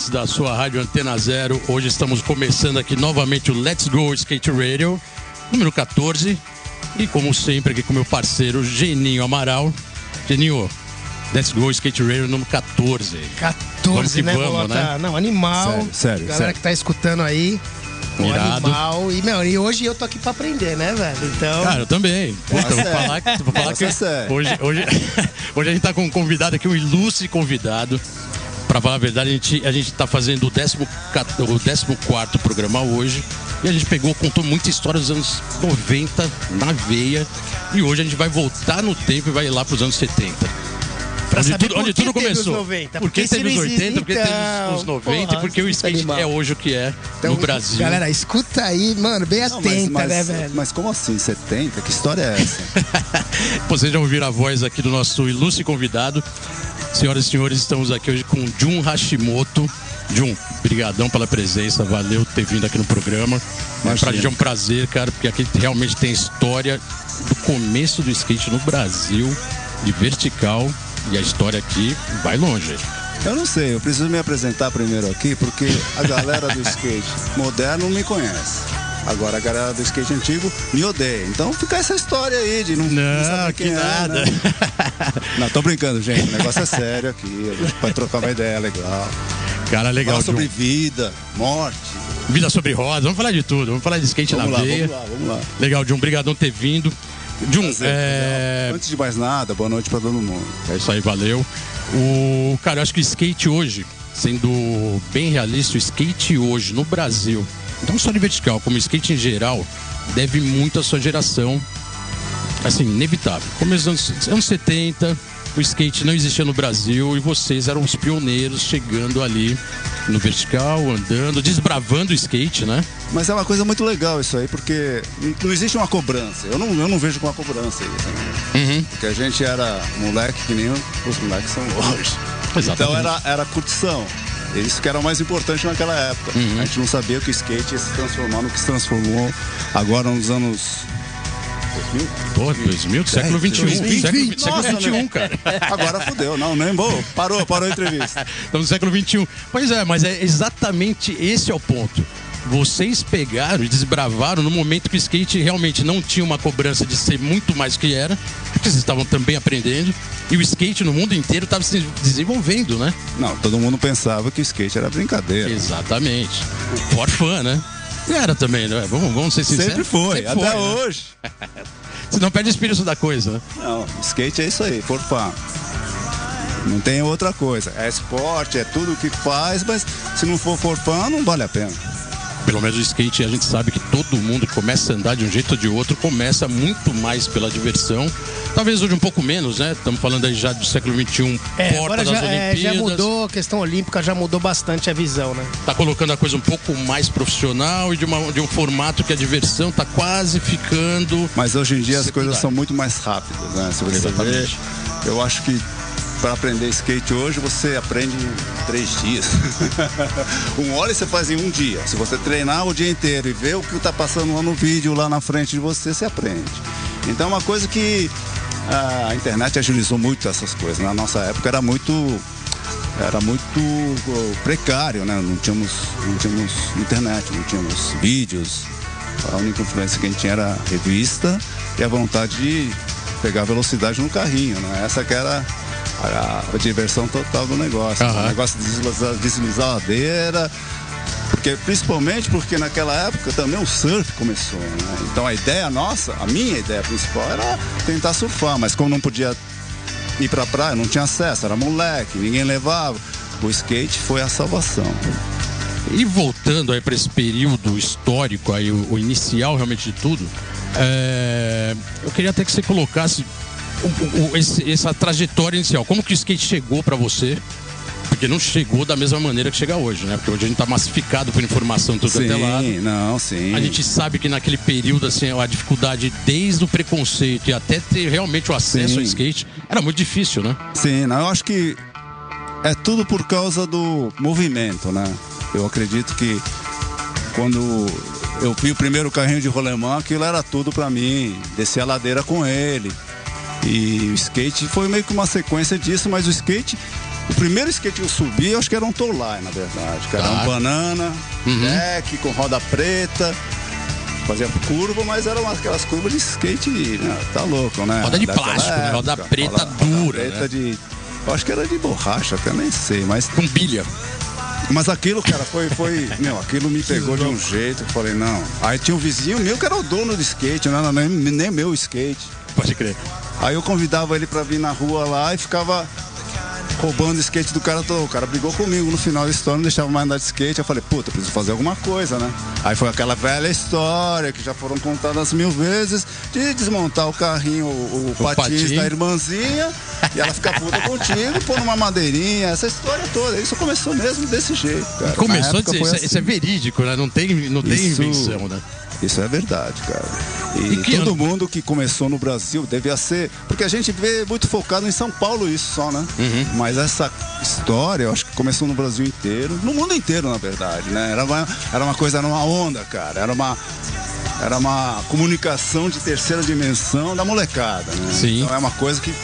Ouvintes da sua rádio Antena Zero. Hoje estamos começando aqui novamente o Let's Go Skate Radio, número 14. E como sempre, aqui com meu parceiro Geninho Amaral. Geninho, Let's Go Skate Radio número 14. 14, Vamos que né, vamos, Bolota? né? Não, animal. Sério, sério, Galera sério. que tá escutando aí. um Irado. animal. E, meu, e hoje eu tô aqui pra aprender, né, velho? Então. Cara, eu também. Puta, vou falar que, vou falar é que hoje, hoje, hoje a gente tá com um convidado aqui, um ilustre convidado. Pra falar a verdade, a gente, a gente tá fazendo o 14 o 14 programa hoje. E a gente pegou, contou muita história dos anos 90 na veia. E hoje a gente vai voltar no tempo e vai lá pros anos 70. Pra onde saber tudo, por onde que tudo começou. 90, Por que porque se teve os não 80, existe, por que teve então, os 90 porra, e por que o que skate animal. é hoje o que é Então, no Brasil. Galera, escuta aí, mano, bem Não, atenta, mas, né, mas- velho? mas como assim, 70? Que história é essa? Vocês já ouviram a voz aqui do nosso ilustre convidado. Senhoras e senhores, estamos aqui hoje com Jun Hashimoto. Jun, brigadão pela presença, valeu ter vindo aqui no programa. É, Imagina. pra gente é um prazer, cara, porque aqui realmente tem história do começo do skate no Brasil, de vertical, e a história aqui vai longe. Eu não sei, eu preciso me apresentar primeiro aqui, porque a galera do skate moderno me conhece. Agora a galera do skate antigo me odeia. Então fica essa história aí de não, não saber que quem é, nada. né? Não, tô brincando, gente. O negócio é sério aqui. A gente vai trocar uma ideia legal. Cara, legal, Falar sobre vida, morte. Vida sobre rodas, vamos falar de tudo, vamos falar de skate Vamos na lá, veia. vamos lá, vamos lá. Legal, Jun, brigadão ter vindo. Jun, Prazer, é... Antes de mais nada, boa noite pra todo mundo. É isso aí, valeu. O cara, eu acho que o skate hoje, sendo bem realista, o skate hoje no Brasil, não só de vertical, como o skate em geral, deve muito à sua geração. Assim, inevitável. Começo dos anos, anos 70, o skate não existia no Brasil e vocês eram os pioneiros chegando ali no vertical, andando, desbravando o skate, né? Mas é uma coisa muito legal isso aí, porque não existe uma cobrança. Eu não, eu não vejo com uma cobrança isso. Né? Uhum. Porque a gente era moleque que nem os moleques são hoje. Exatamente. Então era, era curtição. Isso que era o mais importante naquela época. Uhum. A gente não sabia que o skate ia se transformar no que se transformou agora nos anos 2000. Pô, 2000, do século 21. 2020. Século, século Nossa, 21, né? cara. Agora fudeu, não, nem vou. Parou, parou a entrevista. Estamos no século XXI. Pois é, mas é exatamente esse é o ponto. Vocês pegaram e desbravaram no momento que o skate realmente não tinha uma cobrança de ser muito mais que era, porque vocês estavam também aprendendo, e o skate no mundo inteiro estava se desenvolvendo, né? Não, todo mundo pensava que o skate era brincadeira. Exatamente. For fun, né? E era também, né? Vamos, vamos ser sinceros. Sempre foi, Sempre até né? hoje. Senão perde o espírito da coisa, né? Não, skate é isso aí, for fun. Não tem outra coisa. É esporte, é tudo que faz, mas se não for for fun, não vale a pena. Pelo menos o skate a gente sabe que todo mundo que começa a andar de um jeito ou de outro começa muito mais pela diversão. Talvez hoje um pouco menos, né? Estamos falando aí já do século XXI, É, porta agora das já, é, já Olimpíadas. mudou, a questão olímpica já mudou bastante a visão, né? Tá colocando a coisa um pouco mais profissional e de, uma- de um formato que a diversão tá quase ficando. Mas hoje em dia as Secundário. coisas são muito mais rápidas, né? Se você Exatamente. ver, eu acho que para aprender skate hoje você aprende em três dias. um hora você faz em um dia. Se você treinar o dia inteiro e ver o que está passando lá no vídeo, lá na frente de você, você aprende. Então é uma coisa que a internet agilizou muito essas coisas. Na nossa época era muito era muito precário, né? Não tínhamos, não tínhamos internet, não tínhamos vídeos. A única influência que a gente tinha era a revista e a vontade de pegar velocidade no carrinho, né? Essa que era a, a diversão total do negócio. Aham. O negócio de deslizar, deslizar a ladeira. Porque, principalmente porque naquela época também o surf começou. Né? Então a ideia nossa, a minha ideia principal era tentar surfar, mas como não podia ir pra praia, não tinha acesso, era moleque, ninguém levava. O skate foi a salvação. E voltando aí para esse período histórico, aí, o, o inicial realmente de tudo, é, eu queria até que você colocasse o- esse- essa trajetória inicial. Como que o skate chegou para você? Porque não chegou da mesma maneira que chega hoje, né? Porque hoje a gente tá massificado por informação tudo até lado. Sim, não, sim. A gente sabe que naquele período, assim, a dificuldade desde o preconceito e até ter realmente o acesso Sim. ao skate era muito difícil, né? Sim, não, eu acho que é tudo por causa do movimento, né? Eu acredito que quando eu vi o primeiro carrinho de rolemã, aquilo era tudo pra mim, descer a ladeira com ele. E o skate foi meio que uma sequência disso, mas o skate, o primeiro skate que eu subi, eu acho que era um Tolai, na verdade, que era Tá. um banana, Uhum. deck com roda preta. Fazia curva, mas eram aquelas curvas de skate, né? tá louco, né? Roda de Daquela plástico, né? Roda preta dura, preta né? de. Eu acho que era de borracha, até nem sei, mas. Com bilha. Mas aquilo, cara, foi, foi. Meu, aquilo me pegou de um jeito eu falei, não. Aí tinha um vizinho meu que era o dono do skate, não era nem, nem meu skate. Pode crer. Aí eu convidava ele pra vir na rua lá e ficava roubando o skate do cara todo. O cara brigou comigo no final da história, não deixava mais andar de skate. Eu falei, puta, preciso fazer alguma coisa, né? Aí foi aquela velha história que já foram contadas mil vezes de desmontar o carrinho, o, o O patins patinho. da irmãzinha e ela ficar puta contigo, pôr numa madeirinha, essa história toda. Isso começou mesmo desse jeito, cara. Começou dizer, isso, é- isso é assim. verídico, né? Não tem, não tem Isso- invenção, né? Isso é verdade, cara. E, E todo ano? mundo que começou no Brasil devia ser. Porque a gente vê muito focado em São Paulo isso só, né? Uhum. Mas essa história, eu acho que começou no Brasil inteiro, no mundo inteiro, na verdade, né? Era uma, era uma coisa, era uma onda, cara. Era uma. Era uma comunicação de terceira dimensão da molecada, né? Sim. Então é uma coisa que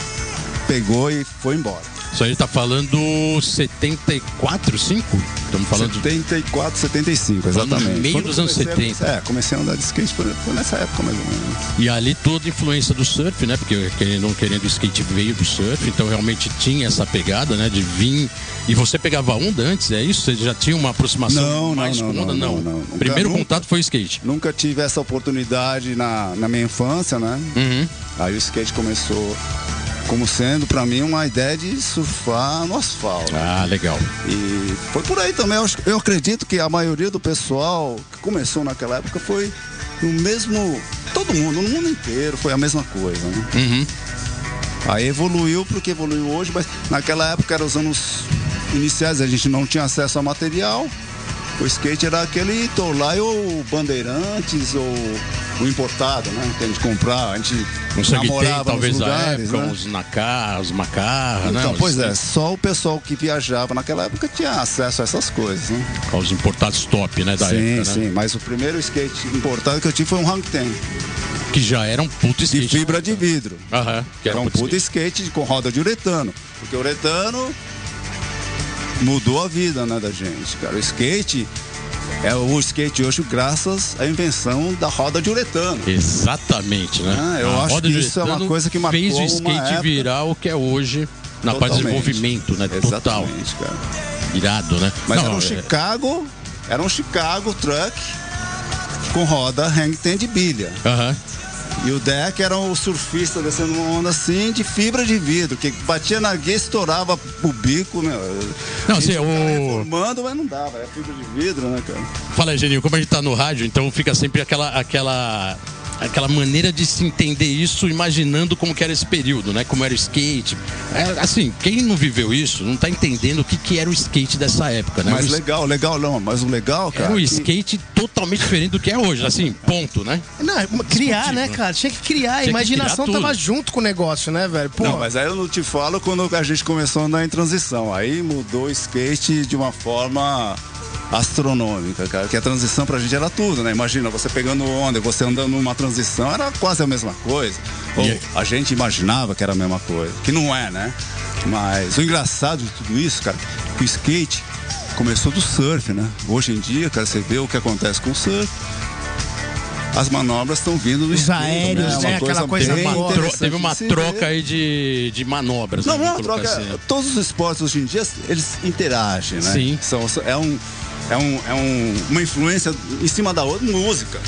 pegou e foi embora. Isso aí tá falando 74, 5? Estamos falando de 74, 75, Falando no exatamente. meio Quando dos anos comecei a- 70. É, comecei a andar de skate foi, foi nessa época mais ou menos. E ali toda a influência do surf, né? Porque querendo não querendo, o skate veio do surf, então realmente tinha essa pegada, né? De vir. E você pegava onda antes, é isso? Você já tinha uma aproximação Não, não, mais não, com onda? não, não, não. Nunca- Primeiro nunca. contato foi o skate. Nunca tive essa oportunidade na, na minha infância, né? Uhum. Aí o skate começou como sendo pra mim uma ideia de surfar no asfalto. Ah, legal. E foi por aí também. Eu, acredito que a maioria do pessoal que começou naquela época foi no mesmo. Todo mundo, no mundo inteiro, foi a mesma coisa, né? Uhum. Aí evoluiu porque evoluiu hoje, mas naquela época eram os anos iniciais, a gente não tinha acesso a material. O skate era aquele Tolai ou Bandeirantes ou o importado, né? Que a gente comprava, a gente Um sangue tem, namorava talvez nos lugares, época, né? uns Nakar, os Macarra, né? Então, Os- pois é, só o pessoal que viajava naquela época tinha acesso a essas coisas, né? Os importados top, né? Da sim, época, né? sim, mas o primeiro skate importado que eu tive foi um Hang Ten, Que já era um puto de skate. fibra de vidro. Aham. Que Era um puto puta skate. skate com roda de uretano. Porque o uretano mudou a vida né, da gente, cara. O skate é o skate hoje graças à invenção da roda de uretano. Exatamente, né? Ah, eu A acho que isso é uma coisa que marcou fez o skate época. virar o que é hoje na parte de Totalmente. desenvolvimento, né? Total. Exatamente, cara. Irado, né? Mas Não, era um é- Chicago, era um Chicago truck com roda hang ten de bilha. Aham. E o deck era o surfista descendo uma onda assim de fibra de vidro, que batia na guia, estourava o bico, meu. Não, assim, o- reformando, mas não dava, é fibra de vidro, né, cara? Fala aí, Geninho, como a gente tá no rádio, então fica sempre aquela, aquela, aquela maneira de se entender isso, imaginando como que era esse período, né? Como era o skate. É, assim, quem não viveu isso não tá entendendo o que, que era o skate dessa época, né? Mas o, legal, legal não, mas o legal, cara. Era um que- skate totalmente diferente do que é hoje, assim, ponto, né? Não, criar, né, né? cara? Tinha que criar. A que imaginação criar tava junto com o negócio, né, velho? Pô, Não, mas aí eu não te falo quando a gente começou a andar em transição. Aí mudou o skate de uma forma astronômica, cara. Que a transição pra gente era tudo, né? Imagina, você pegando onda e você andando numa transição, era quase a mesma coisa. Ou a gente imaginava que era a mesma coisa. Que não é, né? Mas o engraçado de tudo isso, cara, que o skate começou do surf, né? Hoje em dia, cara, você vê o que acontece com o surf. As manobras estão vindo do Os skate, aéreos, Uma né? Aquela coisa bem Uma boa. tro- interessante teve uma troca ver. aí de, de manobras. Não, né, não, vamos troca. assim, né? Todos os esportes hoje em dia, eles interagem, né? Sim. São, é um, é, um, é um, uma influência em cima da outra, música.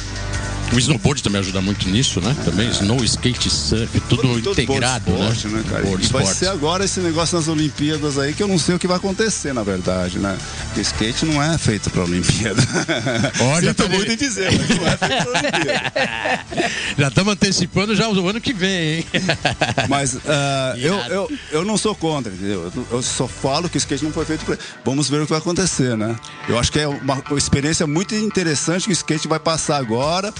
O snowboard também ajuda muito nisso, né? Também snow, skate, surf, tudo Todo- todo integrado, esporte, né? cara? Board e vai ser agora esse negócio nas Olimpíadas aí que eu não sei o que vai acontecer, na verdade, né? porque skate não é feito pra Olimpíada. Já Sinto tá- muito em dizer, mas não é feito pra Olimpíada. Já estamos antecipando já o ano que vem, hein? Mas ah, eu, eu, eu não sou contra, entendeu? Eu, só falo que o skate não foi feito pra. Vamos ver o que vai acontecer, né? Eu acho que é uma experiência muito interessante que o skate vai passar agora,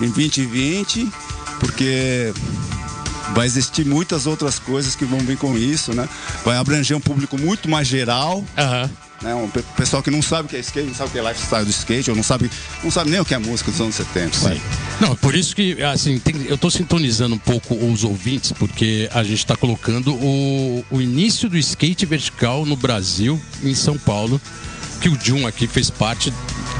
em 2020, porque vai existir muitas outras coisas que vão vir com isso, né? Vai abranger um público muito mais geral. Aham. Né? Um pe- pessoal que não sabe o que é skate, não sabe o que é lifestyle do skate, ou não sabe, não sabe nem o que é música dos anos 70. sabe? Não, por isso que, assim, tem- eu tô sintonizando um pouco os ouvintes, porque a gente tá colocando o, o início do skate vertical no Brasil, em São Paulo, que o Jun aqui fez parte,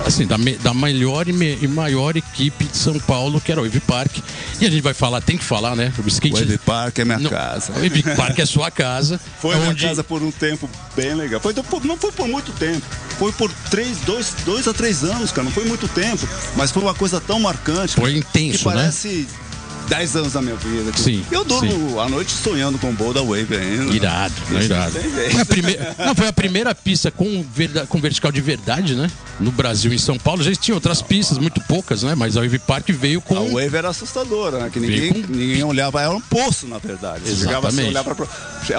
assim, da, me- da melhor e, me- e maior equipe de São Paulo, que era o Wave Park. E a gente vai falar, tem que falar, né? O skate... O Park é minha Não, casa. O Wave Park é sua casa. Foi minha onde- casa por um tempo bem legal. Foi, não foi por muito tempo. Foi por três, dois, dois a três anos, cara. Não foi muito tempo. Mas foi uma coisa tão marcante. Foi intenso, Que parece dez anos da minha vida. Sim, Eu durmo a noite sonhando com o Bowl da Wave ainda. Irado, Isso irado. Foi a primeira, não, foi a primeira pista com, verda- com vertical de verdade, né? No Brasil, em São Paulo. Já tinha outras pistas, muito poucas, né? Mas a Wave Park veio com. A Wave era assustadora, né? Que ninguém, com- ninguém olhava. Era um poço, na verdade. Você chegava assim, Exatamente. olhava pra...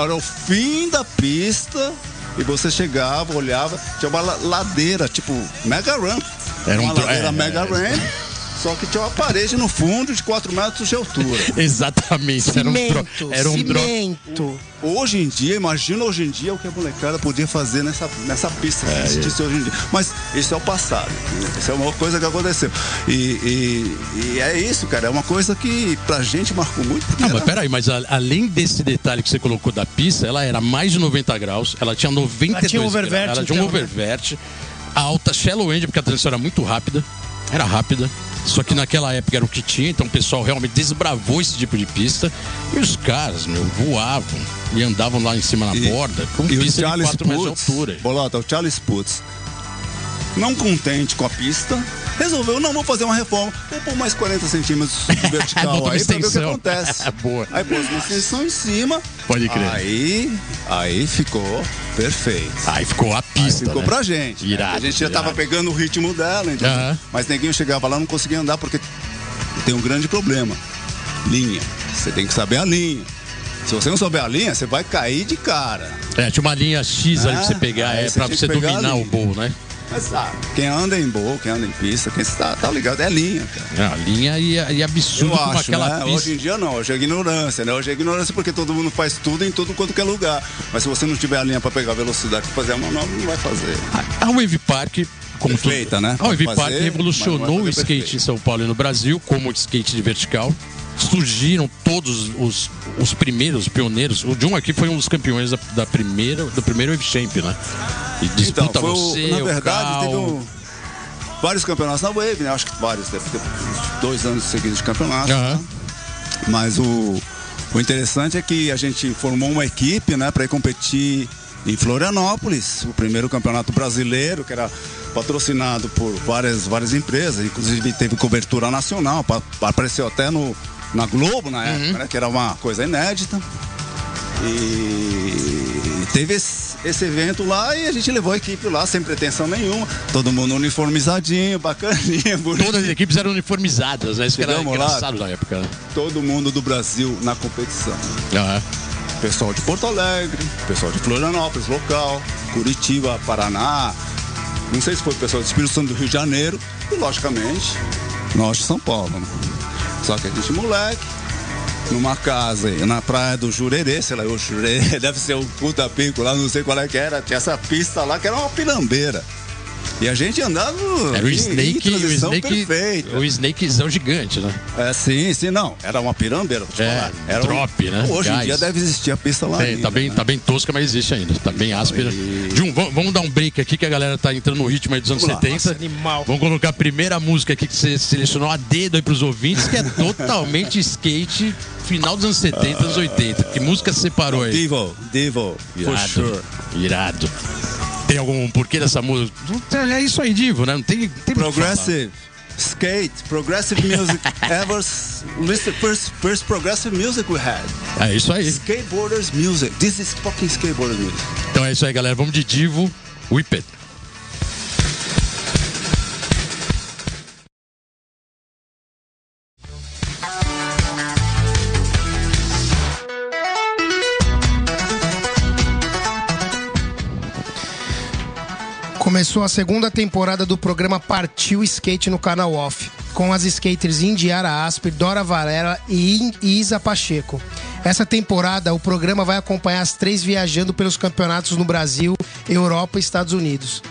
Era o fim da pista e você chegava, olhava, tinha uma la- ladeira, tipo Mega Ramp. Era um uma ladeira é, Mega é. Ramp. Só que tinha uma parede no fundo de 4 metros de altura. Exatamente. Era um, dro... Cimento, era um dro... cimento. Hoje em dia, imagina hoje em dia o que a molecada podia fazer nessa, nessa pista É, que existisse hoje em dia. Mas isso é o passado. entendeu? Isso é uma coisa que aconteceu. E, e- e é isso, cara. É uma coisa que pra gente marcou muito. Não, mas era- peraí, mas a- além desse detalhe que você colocou da pista, ela era mais de 90 graus, ela tinha 92 Ela tinha um graus, oververt, ela tinha um então, né? oververt, alta, shallow end, porque a transição era muito rápida, era rápida, só que naquela época era o que tinha, então o pessoal realmente desbravou esse tipo de pista, e os caras, meu, voavam e andavam lá em cima na E- borda, com e pista de Charles 4 metros de altura. Bolota, o Charles Putz, não contente com a pista, resolveu, não, vou fazer uma reforma, vou pôr mais 40 centímetros de vertical aí pra ver o que acontece. Boa. Aí pôs uma extensão em cima. Pode crer. Aí, aí ficou perfeito. Aí ficou a Aí pista, ficou né? pra gente. né? Irado, a gente já tava irado. pegando o ritmo dela, entendeu? Aham. mas ninguém chegava lá não conseguia andar porque tem um grande problema. Linha. Você tem que saber a linha. Se você não souber a linha, você vai cair de cara. É, tinha uma linha X ali Ah, pra você pegar, aí é, você pra você pegar dominar ali. o bowl, né? Mas quem anda em boa, quem anda em pista, quem está tá ligado, é linha, cara. É, a linha e, e absurdo Eu acho, aquela né? pista. Hoje em dia não, hoje é ignorância, né? Hoje é ignorância porque todo mundo faz tudo em todo quanto que é lugar. Mas se você não tiver a linha pra pegar velocidade pra fazer a manobra, não vai fazer. A Wave Park, como Perfeita, né? A Wave Park revolucionou o skate perfeito. em São Paulo e no Brasil, como o skate de vertical. Surgiram todos os, os primeiros pioneiros. O John aqui foi um dos campeões da, da primeira, do primeiro Wave Champ, né? E disputa Então, foi o- você, na verdade, Cal. teve um- vários campeonatos na Wave, né? Acho que vários, deve ter dois anos seguidos de campeonato. Aham. né? Mas o, o interessante é que a gente formou uma equipe, né, para ir competir em Florianópolis, o primeiro campeonato brasileiro, que era patrocinado por várias, várias empresas, inclusive teve cobertura nacional, pa- apareceu até no, na Globo na época, né, que era uma coisa inédita. E teve esse, esse evento lá e a gente levou a equipe lá sem pretensão nenhuma. Todo mundo uniformizadinho, bacaninha, bonito. Todas as equipes eram uniformizadas, né? Isso que era Chegamos lá. engraçado na época. Todo mundo do Brasil na competição. Aham. Pessoal de Porto Alegre, pessoal de Florianópolis, local, Curitiba, Paraná. Não sei se foi pessoal do Espírito Santo do Rio de Janeiro e, logicamente, nós de São Paulo. Só que a gente, moleque, numa casa na praia do Jurerê, sei lá, o Jurerê deve ser um puta pico lá, não sei qual é que era. Tinha essa pista lá que era uma pirambeira. E a gente andava Era o em- em Snake, o Snake, perfeita. o Snakezão gigante, né? É, sim, sim, não. Era uma pirambeira. vou te É, falar. era drop, né? Hoje Gás. em dia deve existir a pista lá. Tem, ainda, tá, bem, né? tá bem tosca, mas existe ainda. Tá bem áspera. Jun, vamos, vamos dar um break aqui que a galera tá entrando no ritmo aí dos anos Vamos lá. 70. Nossa, animal. Vamos colocar a primeira música aqui que você selecionou a dedo aí pros ouvintes, que é totalmente skate final dos anos 70, anos 80. Que música separou aí? Devil, Devil, for Irado. sure. Irado. Tem algum porquê dessa música? É isso aí, Divo, né? Não tem, tem. Progressive. Skate, progressive music ever listen, first first progressive music we had. É isso aí. Skateboarders music. This is fucking skateboarders music. Então é isso aí, galera. Vamos de Divo, Whip It. Começou a segunda temporada do programa Partiu Skate no canal Off, com as skaters Indiara Asper, Dora Varela e Isa Pacheco. Essa temporada, o programa vai acompanhar as três viajando pelos campeonatos no Brasil, Europa e Estados Unidos.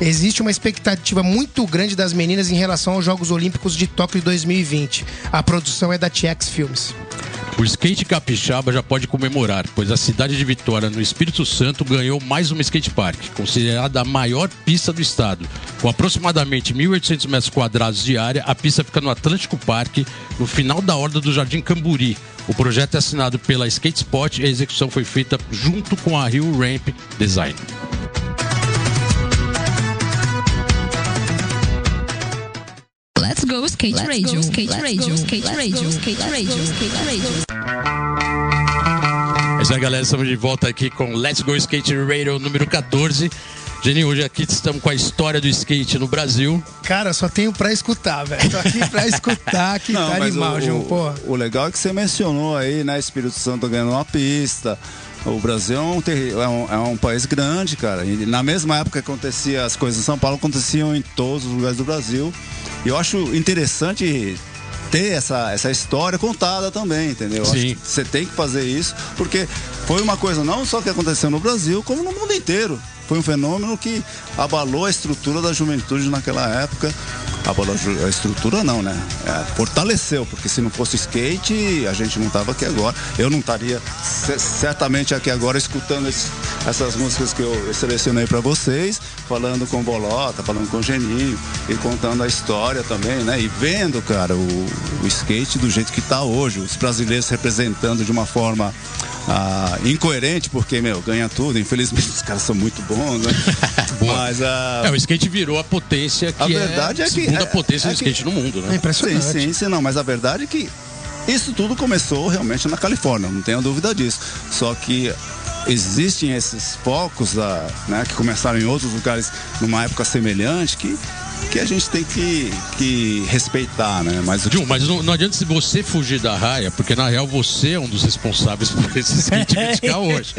Existe uma expectativa muito grande das meninas em relação aos Jogos Olímpicos de Tóquio de 2020. A produção é da TX Filmes. O skate capixaba já pode comemorar, pois a cidade de Vitória, no Espírito Santo, ganhou mais uma skate park, considerada a maior pista do estado. Com aproximadamente 1.800 metros quadrados de área, a pista fica no Atlântico Park, no final da horda do Jardim Camburi. O projeto é assinado pela Skate Spot e a execução foi feita junto com a Rio Ramp Design. Let's go skate Let's radio, go, skate let's radio, go, skate let's radio, go, skate let's radio, go, skate radio. É isso aí, galera. Estamos de volta aqui com Let's Go Skate Radio número 14. Geni, hoje aqui estamos com a história do skate no Brasil. Cara, só tenho pra escutar, velho. Tô aqui pra escutar, que tá mas animal, o, João, porra. O legal é que você mencionou aí, né? Espírito Santo ganhando uma pista. O Brasil é um, é um, é um país grande, cara. E na mesma época que acontecia as coisas em São Paulo, aconteciam em todos os lugares do Brasil. E eu acho interessante ter essa, essa história contada também, entendeu? Sim. que Você tem que fazer isso, porque foi uma coisa não só que aconteceu no Brasil, como no mundo inteiro. Foi um fenômeno que abalou a estrutura da juventude naquela época. Abalou a estrutura não, né? É, fortaleceu, porque se não fosse skate, a gente não tava aqui agora. Eu não estaria ce- certamente aqui agora escutando essas músicas que eu selecionei para vocês, falando com Bolota, falando com Geninho e contando a história também, né? E vendo, cara, o, o skate do jeito que tá hoje, os brasileiros representando de uma forma ah, incoerente, porque, meu, ganha tudo. Infelizmente, os caras são muito bons, né? Boa. Mas ah, É, o skate virou a potência que A verdade é é a que- segunda é- potência é do que- skate no mundo, É né? impressionante. Sim, sim, sim, não, mas a verdade é que isso tudo começou realmente na Califórnia, não tenho dúvida disso. Só que existem esses focos ah, né, que começaram em outros lugares numa época semelhante que, que a gente tem que, que respeitar, né? Mas Jun, mas não, não adianta se você fugir da raia, porque na real você é um dos responsáveis por esse skate vertical hoje.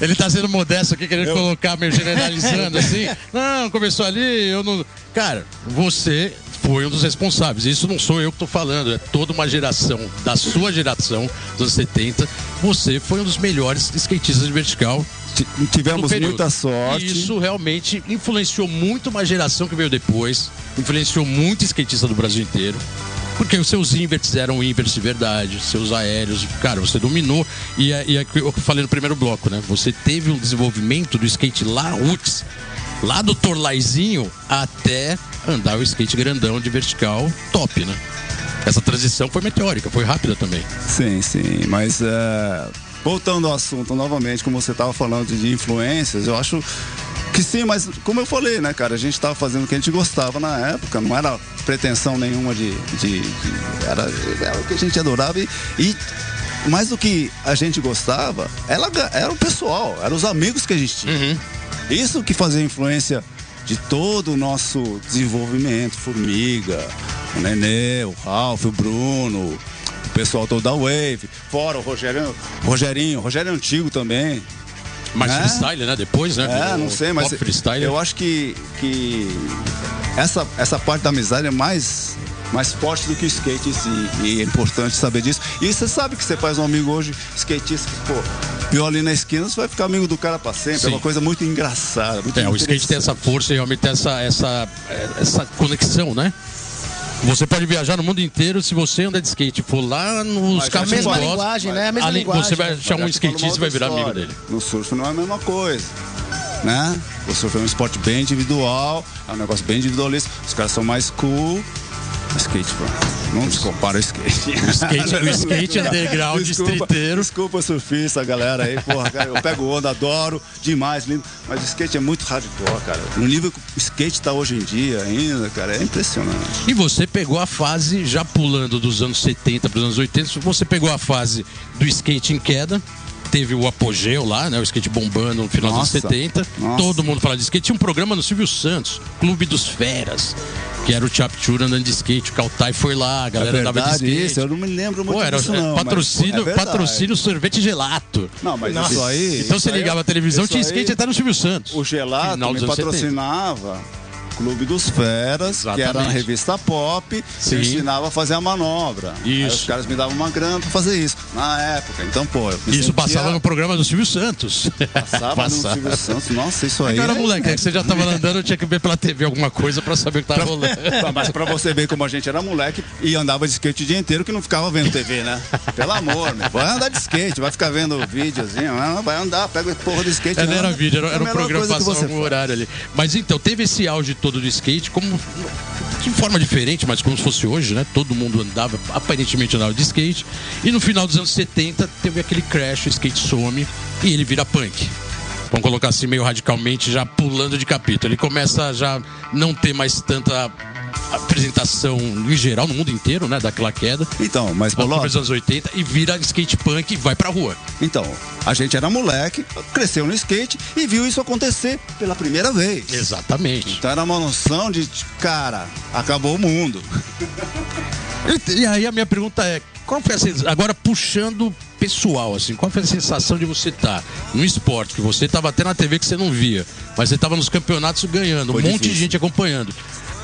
Ele tá sendo modesto aqui, querendo colocar, meio generalizando assim. Não, começou ali, eu não. Cara, você foi um dos responsáveis. Isso não sou eu que tô falando, é toda uma geração, da sua geração, dos anos 70. Você foi um dos melhores skatistas de vertical tivemos muita sorte. E isso realmente influenciou muito uma geração que veio depois, influenciou muito skatista do Brasil inteiro. Porque os seus inverts eram inverts de verdade, seus aéreos, cara, você dominou. E é, e é que eu falei no primeiro bloco, né? Você teve um desenvolvimento do skate lá roots, lá do Torlaizinho até andar o skate grandão de vertical top, né? Essa transição foi meteórica, foi rápida também. Sim, sim, mas é, voltando ao assunto novamente, como você estava falando de influências, eu acho que sim, mas como eu falei, né, cara, a gente estava fazendo o que a gente gostava na época, não era pretensão nenhuma de. de- de- era, era o que a gente adorava e. e mais do que a gente gostava, ela, era o pessoal, eram os amigos que a gente tinha. Isso que fazia influência de todo o nosso desenvolvimento, Formiga, o Nenê, o Ralph, o Bruno, pessoal todo da Wave, fora o Rogério, Rogerinho, Rogério é antigo também. Mas É. freestyle, né? Depois, né? É, não sei, mas freestyle. eu acho que, que essa, essa parte da amizade é mais, mais forte do que o skate em si. E é importante saber disso. E você sabe que você faz um amigo hoje, skatista, que, pô, viu ali na esquina, você vai ficar amigo do cara pra sempre. Sim. É uma coisa muito engraçada. Muito É, o skate tem essa força e realmente tem essa, essa, essa conexão, né? Você pode viajar no mundo inteiro se você anda de skate e for lá nos Mas casos a mesma gosta, linguagem, né? A mesma ali linguagem. Você vai achar um skatista e vai virar amigo dele. No surf não é a mesma coisa. Né? O surf é um esporte bem individual, é um negócio bem individualista. Os caras são mais cool. O skate, pô, não se compara ao skate. O skate, o skate underground Desculpa, streeteiro. Desculpa, surfista, galera aí, porra, cara, eu pego onda, adoro demais, lindo. Mas o skate é muito hardcore, cara. No nível que o skate tá hoje em dia ainda, cara, é impressionante. E você pegou a fase, já pulando dos anos 70 para os anos 80, você pegou a fase do skate em queda. Teve o apogeu lá, né? O skate bombando no final dos Nossa, anos 70. nossa. Todo mundo fala de skate. Tinha um programa no Silvio Santos, Clube dos Feras. Que era o Chapchura andando de skate, o Kautai foi lá, a galera é andava de verdade skate. isso, eu não me lembro muito Pô, era disso não. mas, patrocínio, é verdade. patrocínio sorvete gelato. Não, mas Nossa. isso aí... Então isso você aí- ligava a televisão, tinha aí- skate até no Silvio Santos. O Gelato me anos 70. Clube dos Feras, que era na Exatamente. revista Pop, Sim. eu ensinava a fazer a manobra. Aí Isso. os caras me davam uma grana pra fazer isso. Na época, então, pô, Isso sentia- passava no programa do Silvio Santos. Passava no Silvio Santos. Nossa, isso aí. Eu era é- moleque, é que você já tava andando, eu tinha que ver pela TV alguma coisa pra saber o que tava rolando. Mas pra você ver como a gente era moleque e andava de skate o dia inteiro que não ficava vendo TV, né? Pelo amor, meu. Vai andar de skate, vai ficar vendo videozinho, não, vai andar, pega a porra do skate. É, não era anda. vídeo, era, É era um melhor programa que passava algum horário ali. Mas então, teve esse auge todo do skate, como de forma diferente, mas como se fosse hoje, né? Todo mundo andava, aparentemente andava de skate. E no final dos anos 70 teve aquele crash, o skate some e ele vira punk. Vamos colocar assim meio radicalmente, já pulando de capítulo. Ele começa a já não ter mais tanta apresentação em geral no mundo inteiro, né? Daquela queda. Então, mas Bolota, dos anos 80 e vira skate punk e vai pra rua. então, a gente era moleque, cresceu no skate e viu isso acontecer pela primeira vez. Exatamente. Então era uma noção de, cara, acabou o mundo. E, e aí a minha pergunta é, qual foi a sensação, agora puxando pessoal, assim, qual foi a sensação de você estar no esporte, que você estava até na TV que você não via, mas você estava nos campeonatos ganhando, Foi um monte de difícil. gente acompanhando.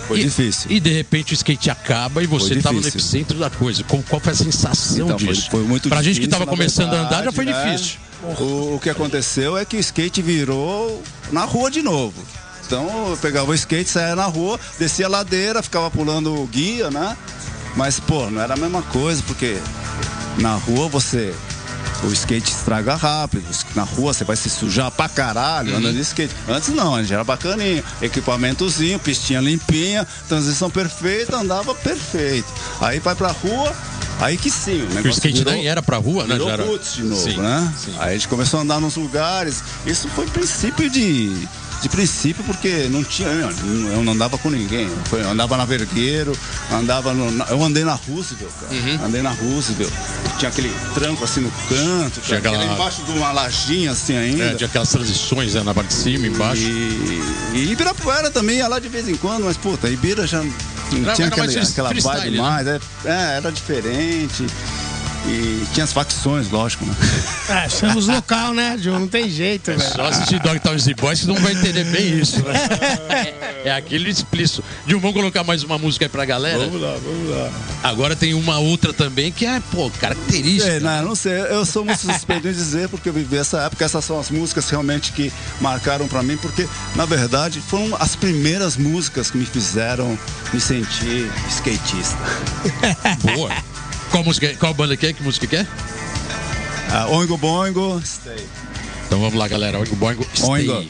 Foi e, difícil. E de repente o skate acaba e você Foi estava no difícil. epicentro da coisa. Qual, qual foi a sensação Então, foi- disso? foi muito pra gente que difícil, estava começando a andar já verdade, foi né? difícil. O, o que aconteceu é que o skate virou na rua de novo. Então eu pegava o skate, saía na rua, descia a ladeira, ficava pulando o guia, né? Mas, pô, não era a mesma coisa, porque na rua você. O skate estraga rápido. Na rua você vai se sujar pra caralho andando de skate. Antes não, a gente era bacaninha. Equipamentozinho, pistinha limpinha, transição perfeita, andava perfeito. Aí vai pra rua, aí que sim. O, Porque o negócio skate virou- nem era pra rua, né? Virou era... de novo, Sim, né? sim. Aí a gente começou a andar nos lugares. Isso foi princípio de. De princípio, porque não tinha. Eu não andava com ninguém. Foi- andava na Vergueiro, andava no. Eu andei na Roosevelt, cara. Uhum. Andei na Roosevelt. Tinha aquele tranco assim no canto, Tinha aquela- embaixo de uma lajinha assim ainda. É, de aquelas transições né, na parte de cima, embaixo. E, e Ibirapuera também ia lá de vez em quando, mas puta, Ibira já não tinha aquela, aquela vibe né? mais. É, é, era diferente. E tinha as facções, lógico, né? É, somos local, né, Ju? Não tem jeito, velho. Só assistir Dogtown e Boys que não vai entender bem isso, né? É, é aquele explícito. Dilma, vamos colocar mais uma música aí pra galera? lá, vamos lá. Agora tem uma outra também que é, pô, característica. Sei, não, não sei, eu sou muito suspeito em dizer porque eu vivi essa época, essas são as músicas realmente que marcaram pra mim, porque na verdade foram as primeiras músicas que me fizeram me sentir skatista. Boa. Qual música, é? qual banda que é? Que música que é? Ah, Oingo Boingo, Stay. Então vamos lá, galera. Oingo Boingo, Stay. Oingo.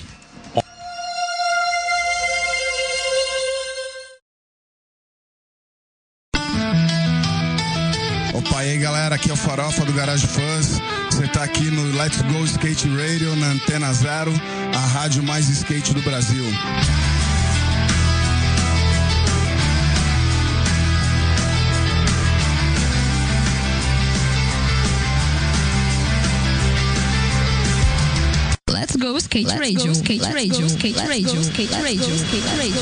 Opa, e aí galera, aqui é o Farofa do Garage Fãs. Você tá aqui no Let's Go Skate Radio na Antena Zero, a rádio mais skate do Brasil. Skate radio, skate radio, skate radio, skate radio, skate radio.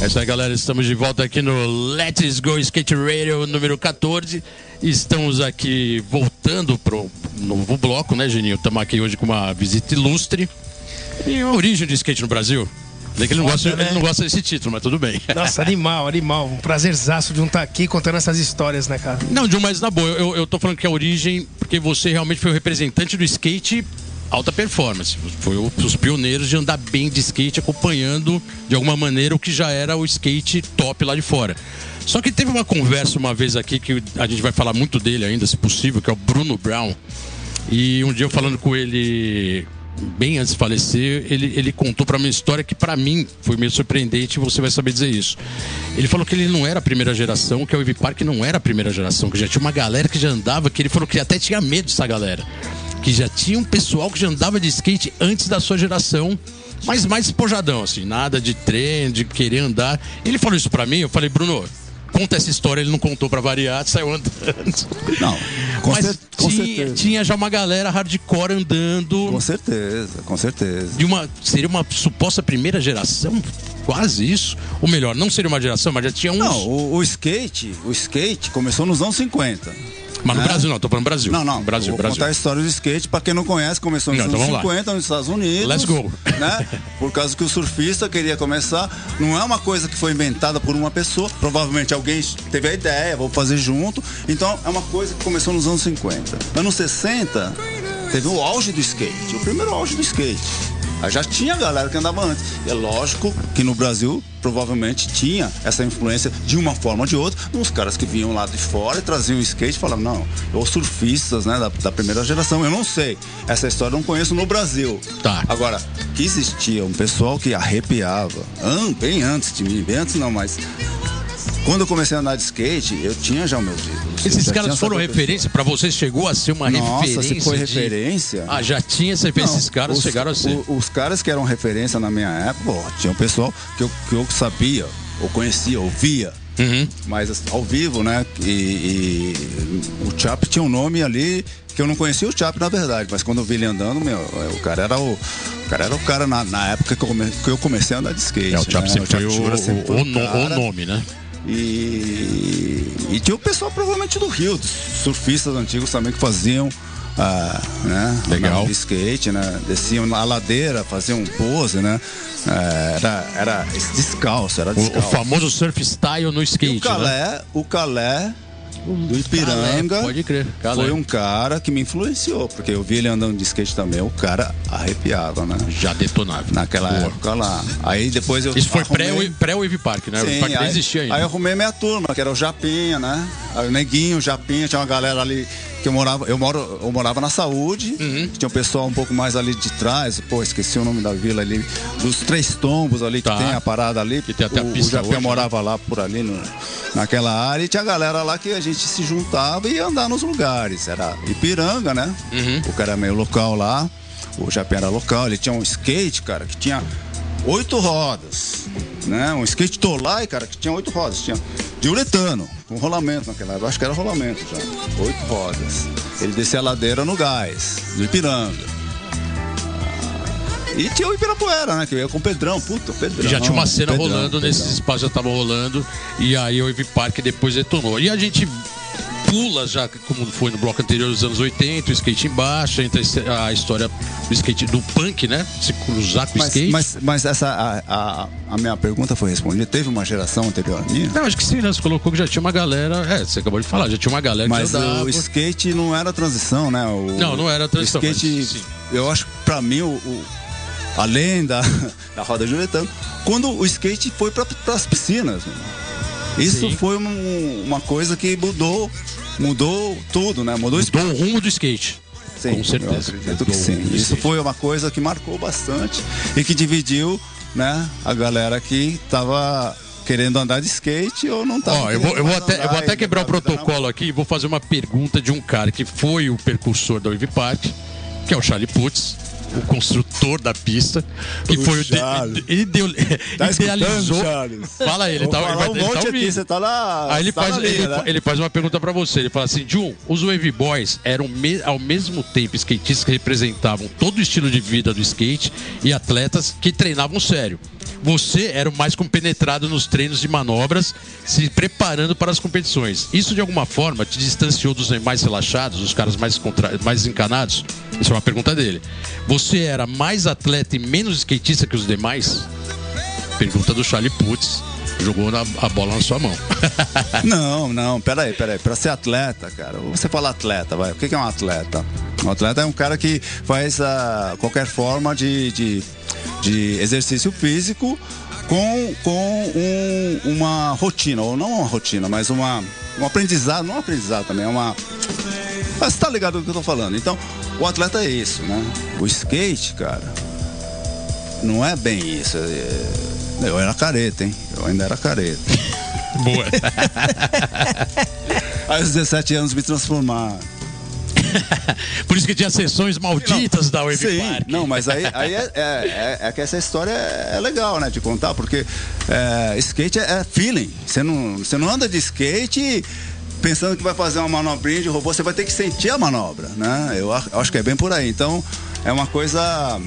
É isso aí, galera. Estamos de volta aqui no Let's Go Skate Radio número 14. Estamos aqui voltando pro novo bloco, né, Geninho? Estamos aqui hoje com uma visita ilustre. E a origem do skate no Brasil. Ele não, gosta, né? ele não gosta desse título, mas tudo bem. Nossa, animal, animal. Um prazerzaço de um estar aqui contando essas histórias, né, cara? Não, John, mas na boa, eu, eu tô falando que a origem, porque você realmente foi o representante do skate alta performance. Foi o- os pioneiros de andar bem de skate, acompanhando de alguma maneira o que já era o skate top lá de fora. Só que teve uma conversa uma vez aqui que a gente vai falar muito dele ainda, se possível, que é o Bruno Brown. E um dia eu falando com ele, bem antes de falecer, ele, ele contou pra mim uma história que pra mim foi meio surpreendente você vai saber dizer isso. Ele falou que ele não era a primeira geração, que a Wave Park não era a primeira geração, que já tinha uma galera que já andava, que ele falou que até tinha medo dessa galera. Que já tinha um pessoal que já andava de skate antes da sua geração, mas mais espojadão, assim, nada de trem, de querer andar. Ele falou isso pra mim, eu falei, Bruno, conta essa história, ele não contou pra variar, saiu andando. Não. Com Mas cer com tinha, tinha, já uma galera hardcore andando. Com certeza, com certeza. De uma, seria uma suposta primeira geração? Quase isso. Ou melhor, não seria uma geração, mas já tinha uns. Não, o, o skate, o skate começou nos anos 50. Mas no é? Brasil não, tô falando Brasil. Não, não. Brasil, vou Brasil. contar a história do skate, pra quem não conhece, começou nos não, anos então 50 lá. nos Estados Unidos. Let's go. Né? Por causa que o surfista queria começar. Não é uma coisa que foi inventada por uma pessoa. Provavelmente alguém teve a ideia, vou fazer junto. Então é uma coisa que começou nos anos 50. Anos 60, teve o auge do skate. O primeiro auge do skate. Já tinha galera que andava antes. E é lógico que no Brasil provavelmente tinha essa influência de uma forma ou de outra, uns caras que vinham lá de fora e traziam o skate e falavam, não, os surfistas né, da, da, primeira geração, eu não sei. Essa história eu não conheço no Brasil. Tá. Agora, que existia um pessoal que arrepiava, bem antes de mim, bem antes não, mas quando eu comecei a andar de skate, eu tinha já o meu título. Esses caras foram referência para você? Chegou a ser uma Nossa, referência? se foi de... referência. Ah, já tinha essa referência. Esses caras os, chegaram a ser. O, os caras que eram referência na minha época, pô, tinha um pessoal que eu, que eu sabia, ou conhecia, ouvia. Uhum. Mas assim, ao vivo, né? E, e, o Chap tinha um nome ali que eu não conhecia o Chap na verdade, mas quando eu vi ele andando, meu, o cara era o, o cara era o cara na, na época que eu, come, que eu comecei a andar de skate. É, o Chap né? sempre, o, foi o, sempre foi o, o, o nome, né? E, e tinha o pessoal provavelmente do Rio, surfistas antigos também que faziam ah, né, Legal. skate, né? Desciam na ladeira, faziam pose, né? É, era, era descalço, era descalço. O, o famoso surf style no skate. E o Calé, né? o Calé do Ipiranga. Calé, pode crer. Calé. Foi um cara que me influenciou, porque eu vi ele andando de skate também, o cara arrepiava, né? Já detonava. Naquela Boa. época lá. Aí depois eu. Isso foi arrumei... pré-Wave Park, né? Sim, o Park aí, existia ainda. Aí eu arrumei minha turma, que era o Japinha, né? Aí o Neguinho, o Japinha, tinha uma galera ali que eu morava, eu moro, eu morava na saúde, uhum. tinha um pessoal um pouco mais ali de trás, pô, esqueci o nome da vila ali, dos três tombos ali tá. que tem a parada ali, que tem até o, a pista o Japé né? morava lá por ali no, naquela área e tinha galera lá que a gente se juntava e ia andar nos lugares, era Ipiranga, né? Uhum. O cara é meio local lá, o Japé era local, ele tinha um skate, cara, que tinha oito rodas, né? Um skate Tolai, cara, que tinha oito rodas, tinha de uretano, com rolamento naquela época, acho que era rolamento já, oito rodas. Ele descia a ladeira no gás, do Ipiranga. E tinha o Ibirapuera, né? Que ia com o Pedrão, puta, Pedrão. Já tinha uma cena Pedrão, rolando, Pedrão. nesses espaços já tava rolando. E aí o Ivy Park depois detonou. E a gente pula já, como foi no bloco anterior dos anos 80, o skate embaixo, entra a história do skate do punk, né? Se cruzar com o skate. Mas, mas essa, a, a, a, minha pergunta foi respondida. Teve uma geração anterior à minha? Não, acho que sim, né? Você colocou que já tinha uma galera. É, você acabou de falar, já tinha uma galera mas que Mas o skate não era transição, né? O, não, não era transição. O skate, mas, eu acho que pra mim, o, o além da, da roda juretano, quando o skate foi para as piscinas. Isso Sim. foi um, uma coisa que mudou mudou tudo, né? Mudou, mudou o rumo do skate. Sim, com certeza. acredito que sim. Isso foi uma coisa que marcou bastante e que dividiu, né, a galera que estava querendo andar de skate ou não estava. Ó, eu vou, eu vou até, eu vou até quebrar o protocolo aqui e vou fazer uma pergunta de um cara que foi o percursor da Wave Park, que é o Charlie Putz o construtor da pista, que o foi o. De, ele deu, tá idealizou. Fala ele, tá, ele, vai, um ele tá aqui, você tá lá. Aí ele, tá faz, linha, ele, né? ele, faz uma pergunta para você. Ele fala assim: Jun, os Wave Boys eram me, ao mesmo tempo skatistas que representavam todo o estilo de vida do skate e atletas que treinavam sério. Você era o mais compenetrado nos treinos de manobras, se preparando para as competições. Isso de alguma forma te distanciou dos mais relaxados, dos caras mais, contra... mais encanados? Isso é uma pergunta dele. Você era mais atleta e menos skatista que os demais? Pergunta do Charlie Putz. Jogou na, a bola na sua mão. não, não, peraí, peraí. Pra ser atleta, cara, você fala atleta, vai. O que é um atleta? Um atleta é um cara que faz uh, qualquer forma de, de, de exercício físico com, com um, uma rotina, ou não uma rotina, mas uma, um aprendizado, não um aprendizado também, é uma. Mas tá ligado do que eu tô falando. Então, o atleta é isso, né? O skate, cara, não é bem isso. É... Eu era careta, hein? Eu ainda era careta. Boa. Aí aos 17 anos me transformaram. Por isso que tinha sessões malditas não, da Wave sim, Park. Não, mas aí, aí é, é, é, é, que essa história é legal, né? De contar, porque é, skate é, é, feeling. Você não, você não anda de skate pensando que vai fazer uma manobrinha de robô, você vai ter que sentir a manobra, né? Eu acho que é bem por aí. Então, é uma coisa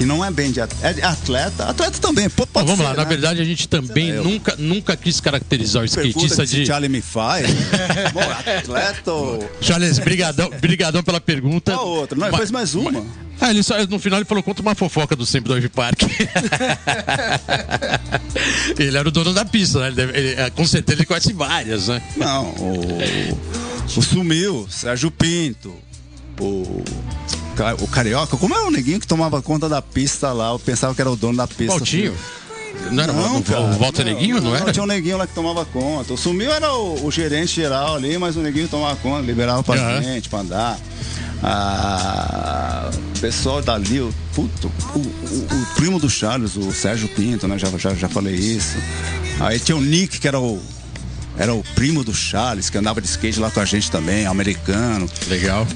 que não é bem de atleta. É de atleta, atleta também. Pode Bom, vamos ser, lá, né? na verdade a gente também nunca, nunca quis caracterizar o skatista de. Charlie me faz. Bom, atleta ou. Charles, brigadão, brigadão pela pergunta. Qual outra? Não, ele fez mais uma. Ah, ele só, no final ele falou conta uma fofoca do sempre do Wave Park. ele era o dono da pista, né? Ele deve- ele- é, com certeza ele conhece várias, né? Não, o, o Sumiu, Sérgio Pinto, o, o Carioca. Como era o neguinho que tomava conta da pista lá? Eu pensava que era o dono da pista. Valtinho. Não era o- cara, o Walter Neguinho, não, era? Tinha um neguinho lá que tomava conta. O Sumiu era o, o gerente geral ali, mas o neguinho tomava conta, liberava pra Aham. gente, pra andar. Ah, o pessoal dali, o, puto, o, o- o primo do Charles, o Sérgio Pinto, né? Já, já, já falei isso. Aí tinha o Nick, que era o. Era o primo do Charles, que andava de skate lá com a gente também, americano. Legal.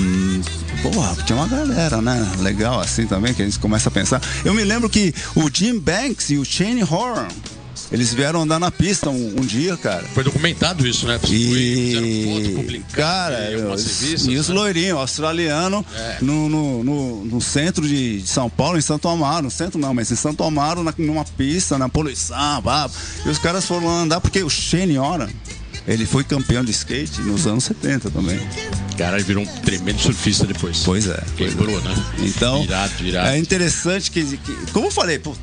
Hum, porra, tinha uma galera, né? Legal assim também, que a gente começa a pensar. Eu me lembro que o Jim Banks e o Shane Horn, eles vieram andar na pista um, um dia, cara. Foi documentado isso, né? Foi- fizeram foto, E, publicaram, cara, e os- revistas, e os né? loirinhos, australiano, É. no, no, no, no centro de, de São Paulo, em Santo Amaro, no centro não, mas em Santo Amaro, na, numa pista, na poluição, pá. e os caras foram andar, porque o Shane Ora, ele foi campeão de skate nos anos 70 também. Cara, ele virou um tremendo surfista depois. Pois é. pois é. Quebrou, né? Então, Irado, irado. é interessante que, que- como eu falei, pô,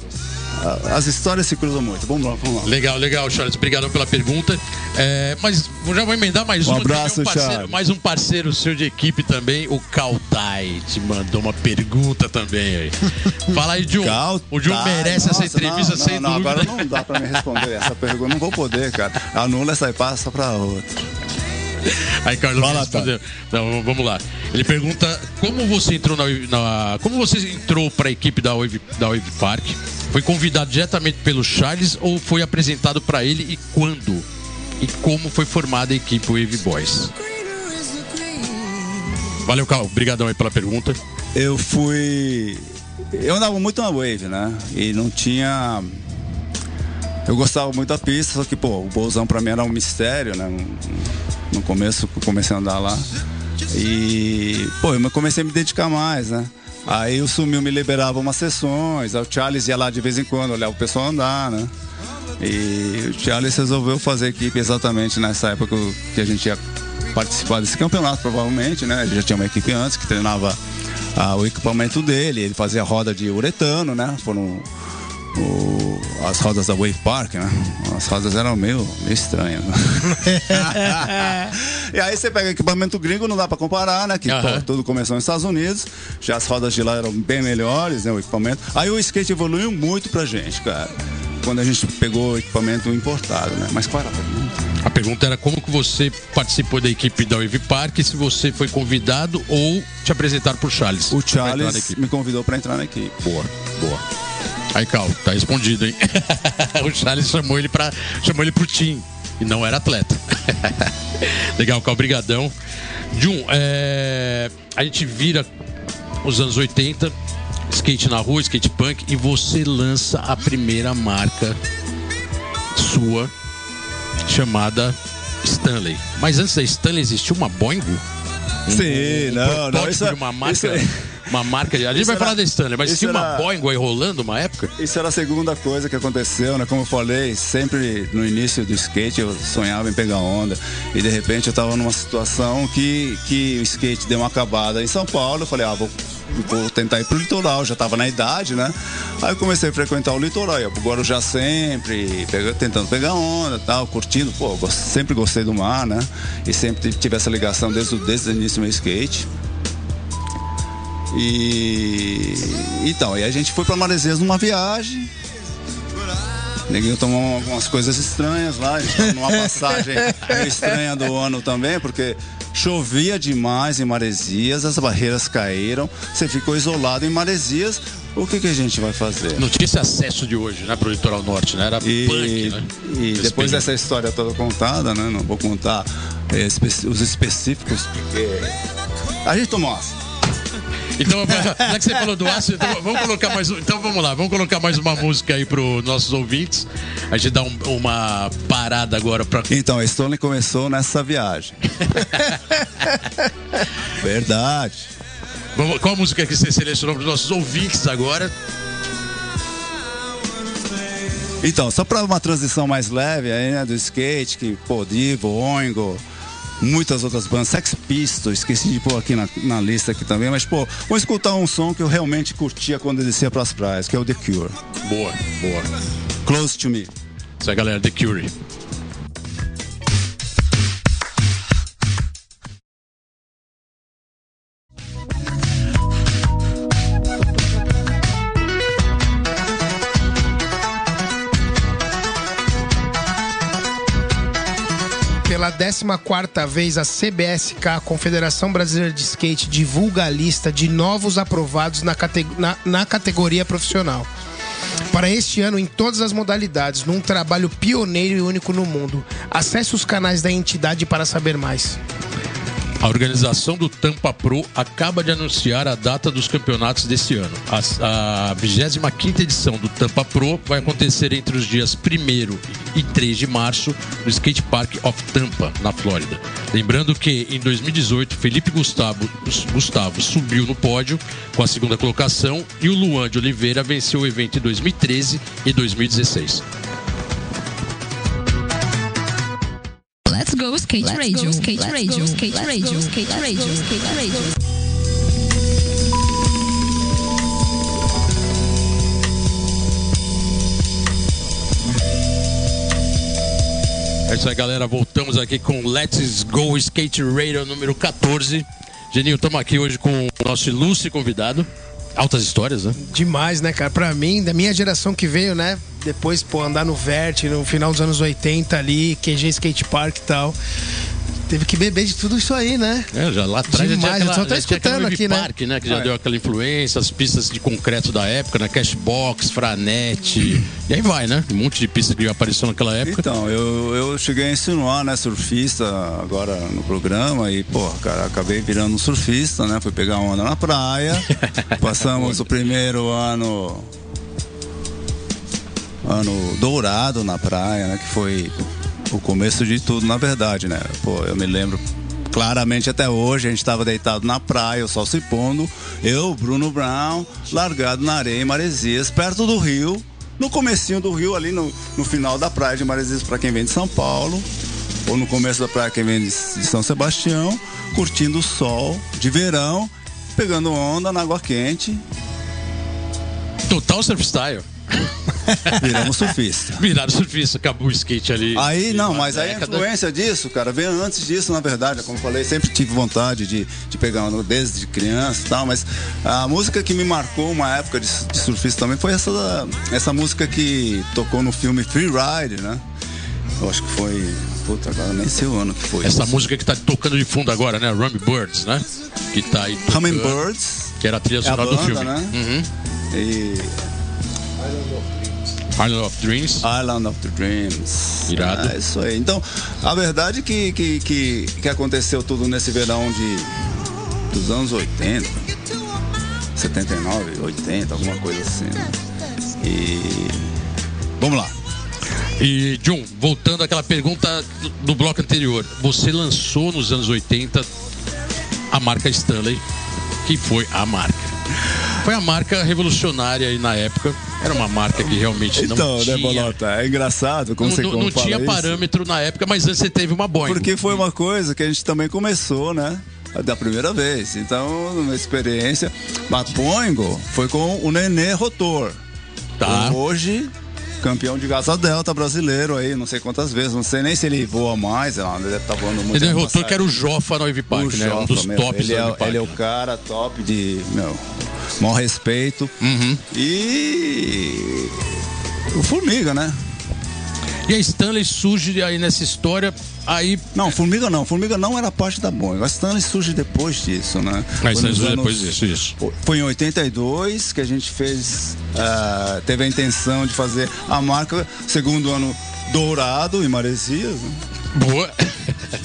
as histórias se cruzam muito. Vamos lá, vamos lá. Legal, legal, Charles. Obrigado pela pergunta. É, mas já vou emendar mais Um que abraço, um parceiro, Charles. Mais um parceiro seu de equipe também, o Kautai, te mandou uma pergunta também aí. Fala aí, John. Cal- O tá, merece essa nossa, entrevista não, sem não, não, dúvida. Agora não dá pra me responder essa pergunta, não vou poder, cara. Anula essa e passa pra outra. Aí, Carlos, Fala, respondeu. Não, vamos lá. Ele pergunta como você entrou na, na- como você entrou para a equipe da Wave, da Wave Park? Foi convidado diretamente pelo Charles ou foi apresentado para ele e quando? E como foi formada a equipe Wave Boys? Valeu, Cal. Obrigadão aí pela pergunta. Eu fui. Eu andava muito na Wave, né? E não tinha. Eu gostava muito da pista, só que, pô, o bolsão pra mim era um mistério, né? No começo que comecei a andar lá. E, pô, eu comecei a me dedicar mais, né? Aí o Sumiu me liberava umas sessões, o Charles ia lá de vez em quando olhar o pessoal andar, né? E o Charles resolveu fazer equipe exatamente nessa época que a gente ia participar desse campeonato, provavelmente, né? Ele já tinha uma equipe antes que treinava ah, o equipamento dele, ele fazia roda de uretano, né? Foram o- as rodas da Wave Park, né? As rodas eram meio, meio estranhas. né? e aí você pega equipamento gringo, não dá pra comparar, né? Que pô, tudo começou nos Estados Unidos, já as rodas de lá eram bem melhores, né? O equipamento. Aí o skate evoluiu muito pra gente, cara. Quando a gente pegou o equipamento importado, né? Mas qual era a pergunta? A pergunta era como que você participou da equipe da Wave Park, se você foi convidado ou te apresentaram por Charles. O Charles me convidou pra entrar na equipe. Boa, boa. Aí, Cal, tá respondido, hein? o Charles chamou ele para chamou ele pro time e não era atleta. Legal, Cal, brigadão. Jun, é, a gente vira os anos 80, skate na rua, skate punk, e você lança a primeira marca sua chamada Stanley. Mas antes da Stanley existia uma Boingo? Sim, um não, não, isso é- de uma marca. isso é- Uma marca. de- A gente Isso vai era- falar da Stanley, mas tinha uma era- Boeing aí rolando uma época? Isso era a segunda coisa que aconteceu, né? Como eu falei, sempre no início do skate eu sonhava em pegar onda. E de repente eu tava numa situação que, que o skate deu uma acabada em São Paulo. Eu falei, ah, vou, vou tentar ir pro litoral, já tava na idade, né? Aí eu comecei a frequentar o litoral, ia pro Guarujá sempre, tentando pegar onda e tal, curtindo. Pô, sempre gostei do mar, né? E sempre tive essa ligação desde, o- desde o início do meu skate. E então, e a gente foi para Maresias numa viagem. Neguinho tomou algumas coisas estranhas lá, a gente tava numa passagem estranha do ano também, porque chovia demais em Maresias, as barreiras caíram, você ficou isolado em Maresias. O que, que a gente vai fazer? Esse acesso de hoje, né, pro litoral norte, né? Era E, punk, né? e Esse depois período. dessa história toda contada, né? Não vou contar espe- os específicos, porque a gente tomou Então, já que você falou do ácido, então vamos colocar mais Então vamos lá, vamos colocar mais uma música aí para os nossos ouvintes. A gente dá um, uma parada agora para. Então, a Stone começou nessa viagem. Verdade. Vamos, qual música que você selecionou para os nossos ouvintes agora? Então, só para uma transição mais leve aí, né, do skate, que, pô, Divo, Oingo, muitas outras bandas, Sex Pistols, esqueci de pôr aqui na, na, lista aqui também, mas, pô, vou escutar um som que eu realmente curtia quando eu descia pras praias, que é o The Cure. Boa, boa. Close to Me. Isso aí, galera, The Cure. Pela 14 vez, a CBSK, a Confederação Brasileira de Skate, divulga a lista de novos aprovados na, na, na categoria profissional. Para este ano, em todas as modalidades, num trabalho pioneiro e único no mundo. Acesse os canais da entidade para saber mais. A organização do Tampa Pro acaba de anunciar a data dos campeonatos desse ano. A, a 25 edição do Tampa Pro vai acontecer entre os dias 1 e 3 de março no Skate Park of Tampa, na Flórida. Lembrando que em 2018, Felipe Gustavo, Gustavo subiu no pódio com a segunda colocação e o Luan de Oliveira venceu o evento em 2013 e 2016. Go skate Let's radio, go, skate Let's radio, go, skate Let's radio, go, skate radio, skate radio. É isso aí, galera. Voltamos aqui com Let's Go Skate Radio número 14. Geninho, estamos aqui hoje com o nosso ilustre convidado. Altas histórias, né? Demais, né, cara? Pra mim, da minha geração que veio, né? Depois, pô, andar no Vert no final dos anos 80 ali, QG Skate Park e tal teve que beber de tudo isso aí, né? É, já lá atrás Demais, já tinha aquela, eu escutando aqui, né? Park, né? Que já é. deu aquela influência, as pistas de concreto da época, né? Cashbox, Franete, e aí vai, né? Um monte de pistas que apareceu naquela época. Então, eu, eu cheguei a insinuar, né, surfista agora no programa e, pô, cara, acabei virando um surfista, né? Fui pegar onda na praia, passamos o primeiro ano ano dourado na praia, né? Que foi o começo de tudo, na verdade, né? Pô, eu me lembro claramente até hoje, a gente estava deitado na praia, o sol se pondo, eu, Bruno Brown, largado na areia em Maresias, perto do rio, no comecinho do rio, ali no, no final da praia de Maresias, para quem vem de São Paulo, ou no começo da praia quem vem de, de São Sebastião, curtindo o sol de verão, pegando onda na água quente. Total surf style. Viramos surfista. Viraram surfista, acabou o skate ali. Aí, não, mas aí a influência disso, cara, veio antes disso, na verdade. Como eu falei, sempre tive vontade de, de pegar uma desde criança e tal, mas a música que me marcou uma época de, de surfista também foi essa, essa música que tocou no filme Free Ride, né? Eu acho que foi. Puta, agora nem sei o ano que foi. Essa isso. música que tá tocando de fundo agora, né? Rummy Birds, né? Que tá aí. Hummingbirds. Que era a trilha sonora é a banda, do filme. Né? Uhum. E Island of Dreams. Island of the Dreams. Irado. É isso aí. Então, a verdade que, que, que, que aconteceu tudo nesse verão de, dos anos 80, 79, 80, alguma coisa assim. Né? E. Vamos lá. E, John, voltando àquela pergunta do, do bloco anterior. Você lançou nos anos 80 a marca Stanley, que foi a marca. Foi a marca revolucionária aí na época era uma marca que realmente então, não tinha. Então, né, Bolota? É engraçado como não, você Não, não tinha isso. parâmetro na época, mas antes você teve uma Boeing. Porque foi uma coisa que a gente também começou, né? Da primeira vez. Então, numa experiência. Mas Boingo foi com o Nenê Rotor. Tá. Hoje, campeão de Gaza Delta brasileiro aí, não sei quantas vezes, não sei nem se ele voa mais, ele deve estar tá voando muito. Ele derrotou que era o Jofa no o né? Jofa, um dos meu, tops ele é, Ele é o cara top de, meu, maior respeito. Uhum. E o Formiga, né? E a Stanley surge aí nessa história, aí... Não, Formiga não, Formiga não era parte da Boeing. A Stanley surge depois disso, né? A Stanley surge depois disso, isso. Foi em 82 que a gente fez, uh, teve a intenção de fazer a marca segundo ano dourado em Maresias, né? Boa!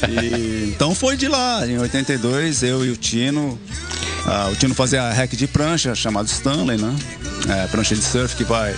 E, então foi de lá, em 82, eu e o Tino Ah, o Tino fazia hack de prancha, chamado Stanley, né? É, prancha de surf que vai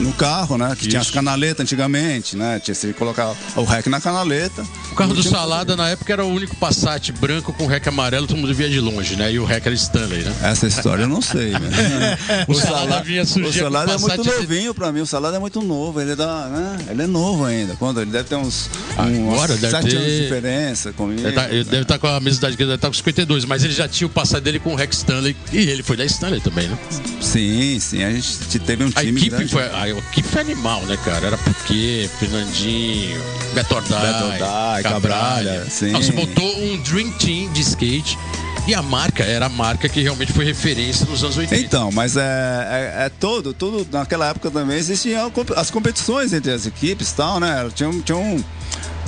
no carro, né? Que Isso. tinha as canaletas antigamente, né? Tinha que colocar o rec na canaleta. O carro do Salada na época era o único Passat branco com rec amarelo, todo mundo via de longe, né? E o rec era Stanley, né? Essa história eu não sei, né? o, o Salada vinha O Salada é muito novinho pra mim, o Salada é muito novo, ele é da, né? Ele é novo ainda. Quando ele deve ter uns, Agora, uns deve ter... anos de diferença comigo. Ele, tá, ele deve estar tá com a mesma idade que ele deve estar tá com 52, mas ele já tinha o Passat dele com o rec Stanley e ele foi da Stanley também, né? Sim, sim, a gente teve um time a equipe grande. Foi, a equipe foi animal mal, né, cara? Era porque Fernandinho, Beto Ordai, Beto Ordai Cabralha. Você botou um Dream Team de skate e a marca era a marca que realmente foi referência nos anos 80. Então, mas é, é, é todo, tudo, naquela época também existiam as competições entre as equipes e tal, né? Tinha, tinha um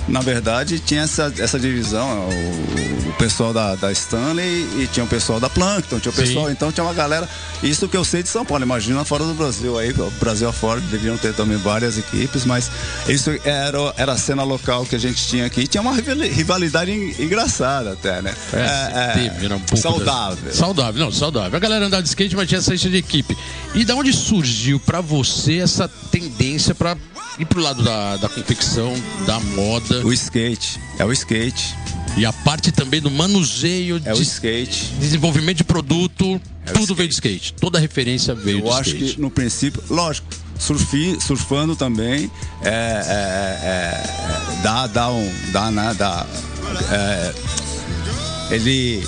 na verdade, tinha essa, essa divisão, o, o pessoal da, da, Stanley e tinha o pessoal da Plankton, tinha o pessoal, Sim. então tinha uma galera. Isso que eu sei de São Paulo, imagina fora do Brasil aí, o Brasil afora deveriam ter também várias equipes, mas isso era, era a cena local que a gente tinha aqui. Tinha uma rivalidade engraçada até, né? É, é, teve, era um pouco saudável. Saudável, não, saudável. A galera andava de skate, mas tinha essa de equipe. E da onde surgiu para você essa tendência para ir pro lado da, da confecção, da moda? O skate. É o skate. E a parte também do manuseio é de o skate. desenvolvimento de produto, é tudo veio do skate. Toda referência veio Eu do skate. Eu acho que no princípio, lógico, surfi, surfando também é, é, é, é dá, dá um. Dá, né, dá, é, ele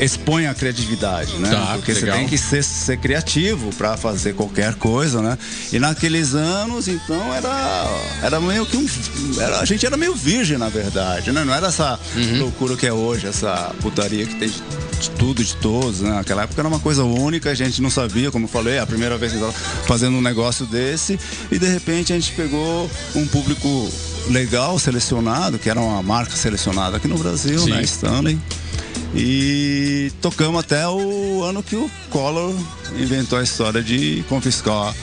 expõe a criatividade, né? Tá, Porque legal. você tem que ser, ser criativo para fazer qualquer coisa, né? E naqueles anos, então, era, era meio que um. Era, a gente era meio virgem, na verdade, né? Não era essa uhum. loucura que é hoje, essa putaria que tem de, tudo, de todos, né? Naquela época era uma coisa única, a gente não sabia, como eu falei, a primeira vez que estava fazendo um negócio desse, e de repente a gente pegou um público legal, selecionado, que era uma marca selecionada aqui no Brasil, Sim. né? Stanley. E tocamos até o ano que o Collor inventou a história de confiscar,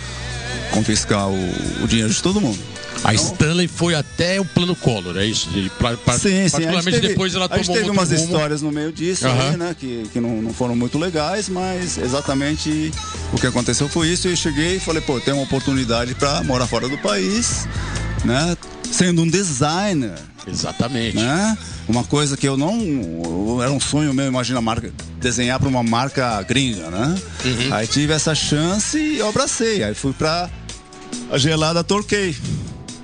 confiscar o, o dinheiro de todo mundo. A Stanley foi até o plano Collor, é isso? De, pra, pra, sim, sim. Particularmente teve, depois ela tomou A gente teve umas rumo. histórias no meio disso, uhum. aí, né? Que, que não, não, foram muito legais, mas exatamente o que aconteceu foi isso. Eu cheguei e falei, pô, tem uma oportunidade para morar fora do país, né? Sendo um designer. Exatamente. Né? Uma coisa que eu não. Era um sonho meu, imagina, marca, desenhar para uma marca gringa, né? Uhum. Aí tive essa chance e eu abracei. Aí fui para a gelada Torquay,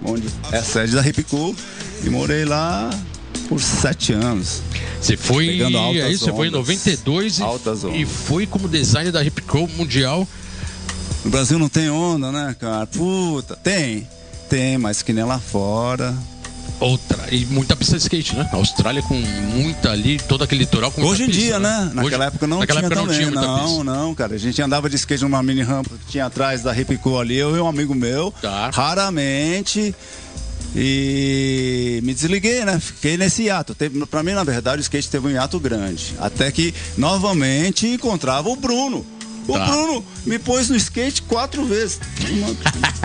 onde é a sede da Hipcool, e morei lá por sete anos. Você foi. É isso, você foi em 92 e, e foi como designer da Hip Mundial. No Brasil não tem onda, né, cara? Puta, tem. Tem, mas que nem lá fora. Outra. E muita pista de skate, né? A Austrália com muita ali, todo aquele litoral com Hoje em pista, dia, né? né? Naquela Hoje, época não naquela tinha época também. Não, tinha não, pista. não, cara. A gente andava de skate numa mini rampa que tinha atrás da Ripco ali, eu e um amigo meu. Tá. Raramente. E me desliguei, né? Fiquei nesse hiato. Teve, pra mim, na verdade, o skate teve um hiato grande. Até que novamente encontrava o Bruno. O tá. Bruno me pôs no skate quatro vezes. Uma,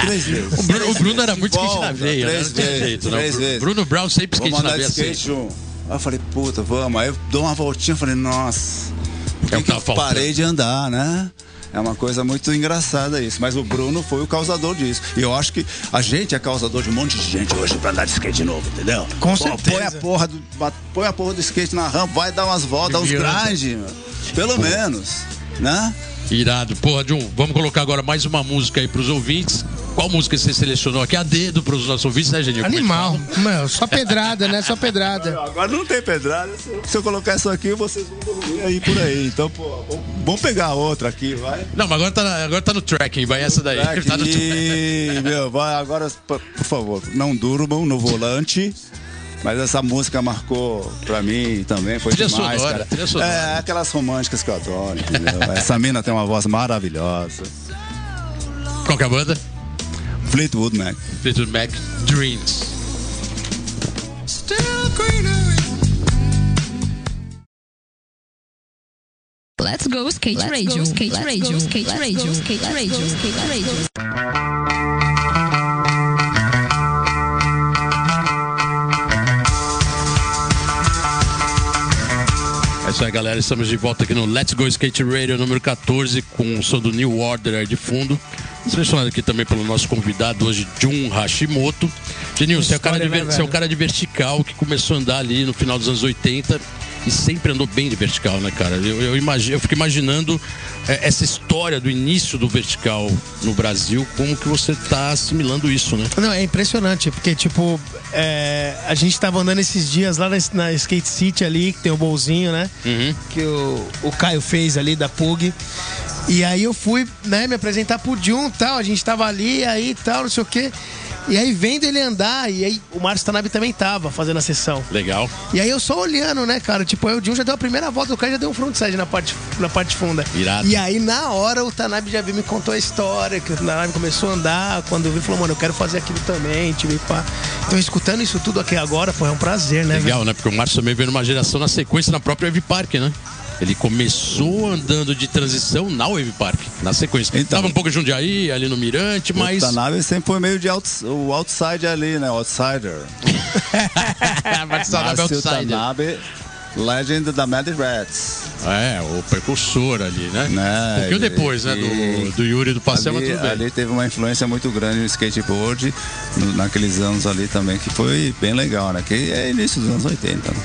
três vezes. O Bruno, o Bruno era muito skate na veia, três né? Vezes, jeito, três não. vezes. Bruno Brown sempre skate na veia. Skate assim. Aí eu falei, puta, vamos. Aí eu dou uma voltinha, falei, nossa. Por que, é que eu parei de andar, né? É uma coisa muito engraçada isso. Mas o Bruno foi o causador disso. E eu acho que a gente é causador de um monte de gente hoje pra andar de skate de novo, entendeu? Com Pô, certeza. Põe a, porra do, põe a porra do skate na rampa, vai dar umas voltas, uns grind, pelo menos, né? Irado. Porra, John, vamos colocar agora mais uma música aí pros ouvintes. Qual música você selecionou aqui? A dedo pros nossos ouvintes, né, Genil? Animal. Meu, só pedrada, né? Só pedrada. Agora não tem pedrada. Se eu colocar isso aqui, vocês vão dormir aí por aí. Então, pô, vamos pegar outra aqui, vai. Não, mas agora tá, agora tá no tracking, vai essa daí. Tracking, tá no meu, vai agora, por favor, não durmam no volante. Mas essa música marcou pra mim também, foi trilha demais, sonora, cara. Trilha sonora. É, aquelas românticas que eu adoro, entendeu? Essa mina tem uma voz maravilhosa. Qual que é a banda? Fleetwood Mac. Fleetwood Mac, Dreams. Still Let's go skate Let's radio, go, skate Let's radio, go, skate radio, skate radio, skate radio. Isso aí, galera. Estamos de volta aqui no Let's Go Skate Radio número 14 com o som do New Order aí de fundo. Selecionado aqui também pelo nosso convidado hoje, Jun Hashimoto. Geninho, você é, o cara de, né, você é o cara de vertical que começou a andar ali no final dos anos 80 e sempre andou bem de vertical, né, cara? Eu, eu, eu fico imaginando é, essa história do início do vertical no Brasil, como que você tá assimilando isso, né? Não, é impressionante, porque, tipo, é, a gente tava andando esses dias lá na, na Skate City ali, que tem o bolzinho, né? Que o, o Caio fez ali da Pug. E aí eu fui, né, me apresentar pro Jun e tal. A gente tava ali, aí tal, não sei o quê. E aí vendo ele andar, e aí o Márcio Tanabe também tava fazendo a sessão. Legal. E aí eu só olhando, né, cara? Tipo, aí o Jun já deu a primeira volta, o cara já deu um frontside na parte, na parte funda. Irado. E aí, na hora, o Tanabe já e me contou a história, que o Tanabe começou a andar, quando viu, falou, mano, eu quero fazer aquilo também, tipo, e pá. Então, escutando isso tudo aqui agora, pô, é um prazer, né, velho? Legal, né? Porque o Márcio também veio numa geração na sequência na própria Wave Park, né? Ele começou andando de transição na Wave Park, na sequência. Então. Tava um pouco em Jundiaí, ali no Mirante, mas. O Tanabe sempre foi meio de outs- o outside ali, né? Outsider. Márcio Tanabe, legend da Mad Rats. É, o precursor ali, né? Né, Um pouquinho depois, né? Do, do Yuri e do Pastel, mas ali, tudo bem. ali teve uma influência muito grande no skateboard, no- naqueles anos ali também, que foi bem legal, né? Que é início dos anos 80. né?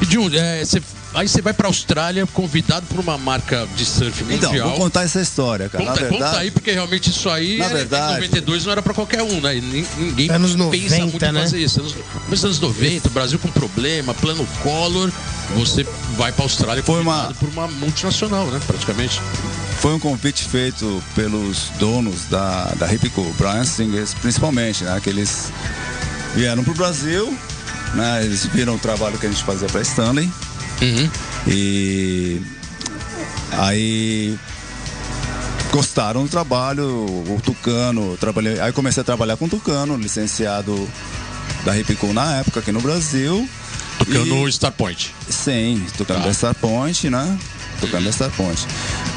E Jun, é, você- aí você vai pra Austrália convidado por uma marca de surf mundial. Então, vou contar essa história, cara. Conta, Na verdade, conta aí, porque realmente isso aí Na é- verdade- em 92 não era pra qualquer um, né? Nin- Ninguém Anos pensa 90, muito em né? fazer isso. Anos, dos anos 90, o Brasil com problema, plano Collor, você vai pra Austrália Foi uma- por uma multinacional, né? Praticamente. foi um convite feito pelos donos da, da Hipco, Brian Singers, principalmente, né? Que eles vieram pro Brasil, né? Eles viram o trabalho que a gente fazia pra Stanley. Uhum. E aí gostaram do trabalho, o Tucano, trabalhei, aí comecei a trabalhar com o Tucano, licenciado da Hipco na época aqui no Brasil. Tocando E- Star Point. Sim, tocando Tá. da Star Point, né? Tocando da Star Point.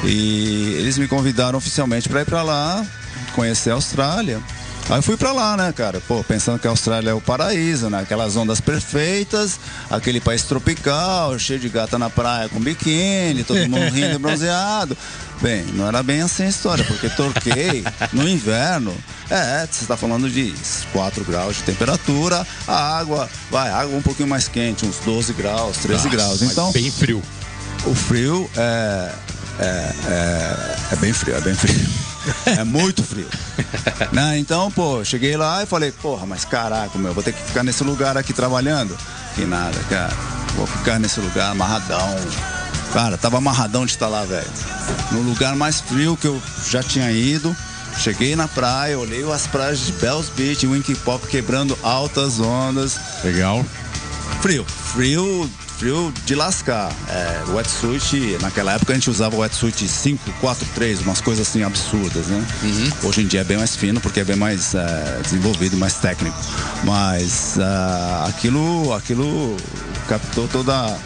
E eles me convidaram oficialmente para ir para lá, conhecer a Austrália. Aí eu fui pra lá, né, cara? Pô, pensando que a Austrália é o paraíso, né? Aquelas ondas perfeitas, aquele país tropical, cheio de gata na praia com biquíni, todo mundo rindo bronzeado. Bem, não era bem assim a história, porque Torquay, no inverno, é, você está falando de 4 graus de temperatura, a água, vai, a água um pouquinho mais quente, uns 12 graus, 13 Nossa, graus. Então, Bem frio. o frio é, é, é, é bem frio, é bem frio. É muito frio. Né? Então, pô, cheguei lá e falei, porra, mas caraca, meu, vou ter que ficar nesse lugar aqui trabalhando. Que nada, cara. Vou ficar nesse lugar amarradão. Cara, tava amarradão de estar lá, velho. No lugar mais frio que eu já tinha ido. Cheguei na praia, olhei as praias de Bells Beach, Winky Pop quebrando altas ondas. Legal. Frio, frio, frio de lascar. É, wetsuit, naquela época a gente usava wetsuit 5, 4, 3, umas coisas assim absurdas, né? Hoje em dia é bem mais fino porque é bem mais é, desenvolvido, mais técnico. Mas ah, aquilo, aquilo captou toda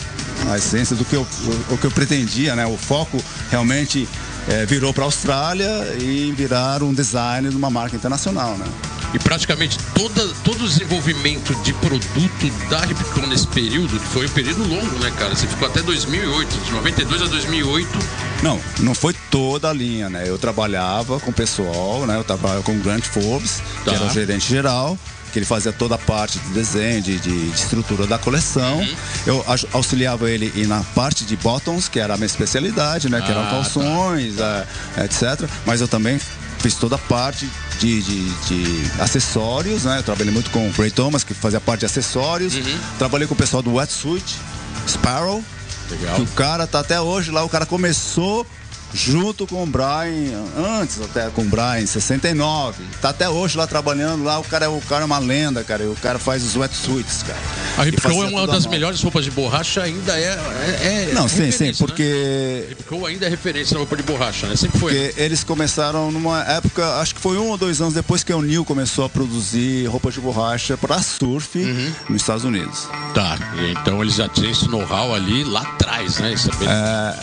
a essência do que eu, o, o que eu pretendia, né? O foco realmente é, virou para a Austrália e virar um design de uma marca internacional, né? E praticamente toda, todo o desenvolvimento de produto da Ripcon nesse período, que foi um período longo, né, cara? Você ficou até 2008, de 92 a 2008. Não, não foi toda a linha, né? Eu trabalhava com o pessoal, né? Eu trabalhava com o Grant Forbes, Tá. que era o gerente geral, que ele fazia toda a parte de desenho, de, de- de estrutura da coleção. Uhum. Eu auxiliava ele na parte de bottoms, que era a minha especialidade, né? Que eram Ah, calções, é, etc. Mas eu também fiz toda a parte de, de- de acessórios, né? Eu trabalhei muito com o Ray Thomas, que fazia parte de acessórios. Uhum. Trabalhei com o pessoal do Wetsuit, Sparrow. Legal. Que o cara tá até hoje lá, o cara começou junto com o Brian, antes até com o Brian, em 69. Tá até hoje lá trabalhando lá, o cara é, o cara é uma lenda, cara. O cara faz os wetsuits, cara. A Ripco é uma das melhores roupas de borracha, ainda é. é, é Não, sim, sim, Né? porque Ripco ainda é referência na roupa de borracha, né? Sempre foi. Porque eles começaram numa época, acho que foi um ou dois anos depois que a O'Neill começou a produzir roupa de borracha para surf Uhum. nos Estados Unidos. Tá, então eles já tinham esse know-how ali lá atrás, né? Isso é bem- é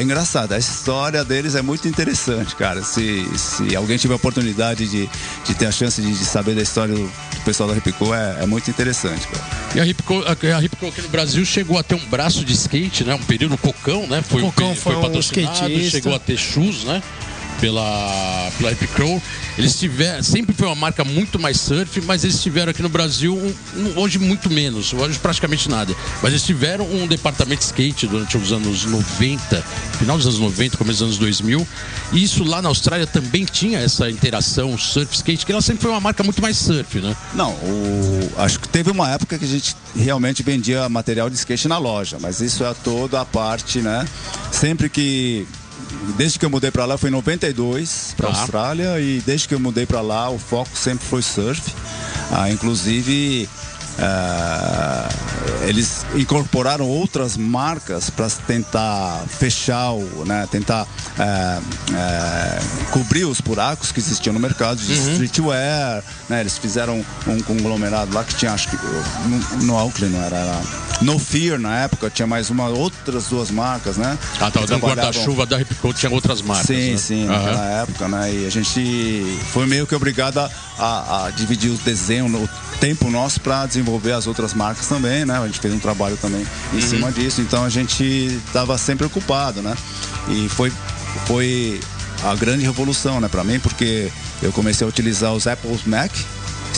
engraçado. A história deles é muito interessante, cara. Se, se alguém tiver a oportunidade de, de ter a chance de, de saber da história do, do pessoal da Ripco, é, é, muito interessante, cara. E a Ripco, a Ripco aqui no Brasil chegou a ter um braço de skate, né? Um período Cocão, né? Foi, Cocão foi, foi patrocinado, um chegou a ter shoes, né? Pela, pela Hip Crow. Eles tiveram, sempre foi uma marca muito mais surf, mas eles tiveram aqui no Brasil um, um, hoje muito menos, hoje praticamente nada. Mas eles tiveram um departamento de skate durante os anos 90, final dos anos 90, começo dos anos 2000. E isso lá na Austrália também tinha essa interação surf-skate, que ela sempre foi uma marca muito mais surf, né? Não, o, acho que teve uma época que a gente realmente vendia material de skate na loja, mas isso é toda a parte, né? Sempre que desde que eu mudei para lá foi em 92 para tá. Austrália e desde que eu mudei para lá o foco sempre foi surf. Ah, inclusive Uh, eles incorporaram outras marcas para tentar fechar, o, né, tentar uh, uh, cobrir os buracos que existiam no mercado de uhum. streetwear. Né, eles fizeram um conglomerado lá que tinha, acho que no, no Auckland não era, era No Fear na época, tinha mais uma, outras duas marcas, né? Ah, tava dando guarda-chuva da Ripco, tinha outras marcas. Sim, né? sim, uhum. naquela época, né? E a gente foi meio que obrigado a, a, a dividir o desenho, o tempo nosso para desenvolver as outras marcas também, né? A gente fez um trabalho também em uhum. cima disso, então a gente estava sempre ocupado, né? E foi, foi a grande revolução, né, para mim, porque eu comecei a utilizar os Apple Mac,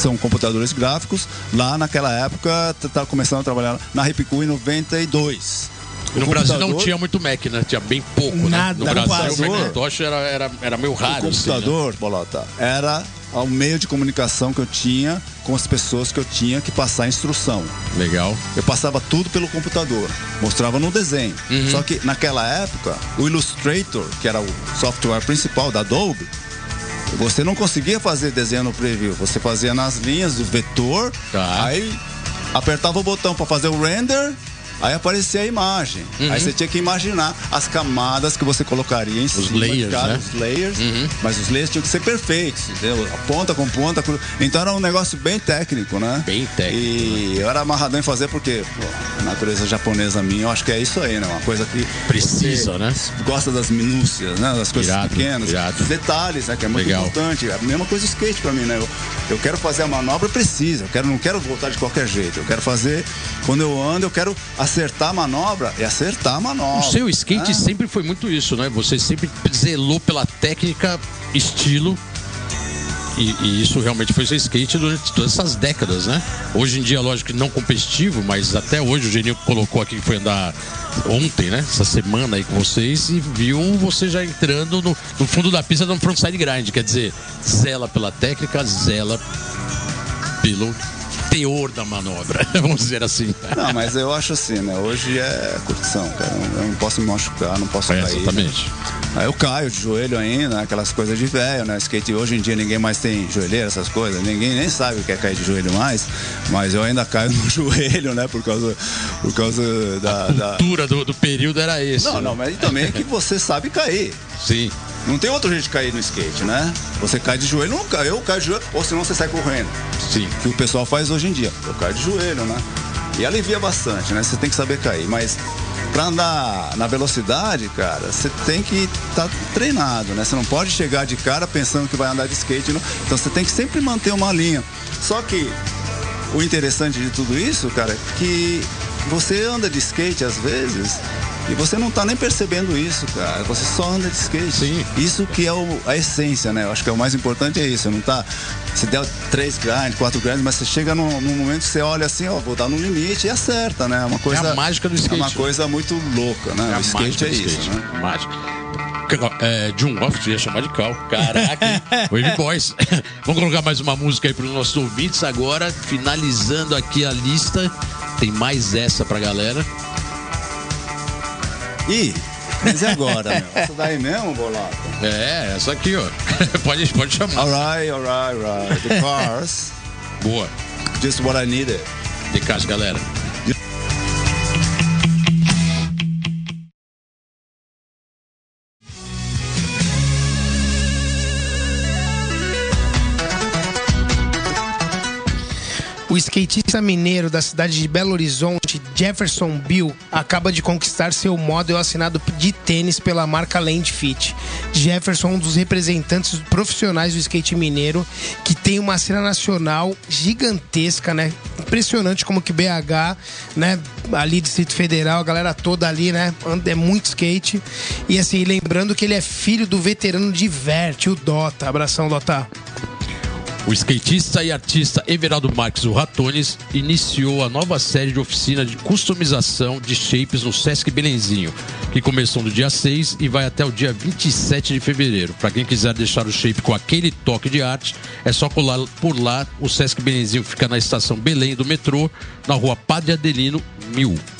são computadores gráficos, lá naquela época, estava começando a trabalhar na Ripcool em 92. No Brasil não tinha muito Mac, né? Tinha bem pouco, Nada, né? No Brasil, o Macintosh era, era, era meio raro. O computador, assim, né? Bolota, era o meio de comunicação que eu tinha com as pessoas que eu tinha que passar a instrução. Legal. Eu passava tudo pelo computador, mostrava no desenho. Uhum. Só que naquela época, o Illustrator, que era o software principal da Adobe, você não conseguia fazer desenho no preview, você fazia nas linhas do vetor, tá. aí apertava o botão para fazer o render Aí aparecia a imagem. Uhum. Aí você tinha que imaginar as camadas que você colocaria em os cima layers, cada, né? os layers. Uhum. Mas os layers tinham que ser perfeitos, entendeu? Ponta com ponta. Então era um negócio bem técnico, né? Bem técnico. E né? eu era amarradão em fazer porque pô, a natureza japonesa minha, eu acho que é isso aí, né? Uma coisa que. Precisa, né? Gosta das minúcias, né? Das coisas pequenas. Irado. Dos detalhes, né? Que é muito Legal. importante. É a mesma coisa skate pra mim, né? Eu, eu quero fazer a manobra precisa. Eu quero, não quero voltar de qualquer jeito. Eu quero fazer. Quando eu ando, eu quero acertar a manobra é acertar a manobra. O seu skate né? sempre foi muito isso, né? Você sempre zelou pela técnica, estilo. E, e, isso realmente foi seu skate durante todas essas décadas, né? Hoje em dia, lógico que não competitivo, mas até hoje o Geninho colocou aqui que foi andar ontem, né? Essa semana aí com vocês e viu você já entrando no, no fundo da pista no frontside grind. Quer dizer, zela pela técnica, zela pelo teor da manobra, vamos dizer assim. Não, mas eu acho assim, né? Hoje é curtição, cara. Eu não posso me machucar, não posso é, cair. Exatamente. Aí eu caio de joelho ainda, aquelas coisas de velho, né? Skate hoje em dia ninguém mais tem joelheira, essas coisas. Ninguém nem sabe o que é cair de joelho mais. Mas eu ainda caio no joelho, né? Por causa, por causa da. A cultura da... do, do período era esse. Não, né? não, mas também é que você sabe cair. Sim. Não tem outro jeito de cair no skate, né? Você cai de joelho, não cai, eu caio de joelho, ou senão você sai correndo. Sim. Que o pessoal faz hoje em dia. Eu caio de joelho, né? E alivia bastante, né? Você tem que saber cair. Mas pra andar na velocidade, cara, você tem que estar tá treinado, né? Você não pode chegar de cara pensando que vai andar de skate. Não. Então você tem que sempre manter uma linha. Só que o interessante de tudo isso, cara, é que você anda de skate às vezes e você não tá nem percebendo isso, cara. Você só anda de skate. Sim. Isso que é o, a essência, né? Eu acho que é o mais importante é isso. Não tá. Você deu três grandes, quatro grandes, mas você chega num, num, momento que você olha assim, ó, vou dar no limite e acerta, né? É uma coisa. É a mágica do skate. É uma coisa muito louca, né? É o skate é isso, skate. né? Mágica. É, John Off, ia chamar de cal. Caraca, Wave Boys. Vamos colocar mais uma música aí para os nossos ouvintes agora, finalizando aqui a lista. Tem mais essa pra galera. Ih, mas e agora, meu? Essa daí mesmo, bolota? É, essa aqui, ó. pode, pode chamar. Alright, alright, alright. The Cars. Boa. Just what I needed. The Cars, galera. O skatista mineiro da cidade de Belo Horizonte, Jefferson Bill, acaba de conquistar seu model assinado de tênis pela marca Land Fit. Jefferson é um dos representantes profissionais do skate mineiro, que tem uma cena nacional gigantesca, né? Impressionante como que BH, né? Ali Distrito Federal, a galera toda ali, né? É muito skate. E assim, lembrando que ele é filho do veterano de Vert, o Dota. Abração, Dota. O skatista e artista Everaldo Marques, o Ratones, iniciou a nova série de oficina de customização de shapes no Sesc Belenzinho, que começou no dia 6 e vai até o dia 27 de fevereiro. Para quem quiser deixar o shape com aquele toque de arte, é só colar por lá. O Sesc Belenzinho fica na estação Belém do metrô, na rua Padre Adelino, 1000.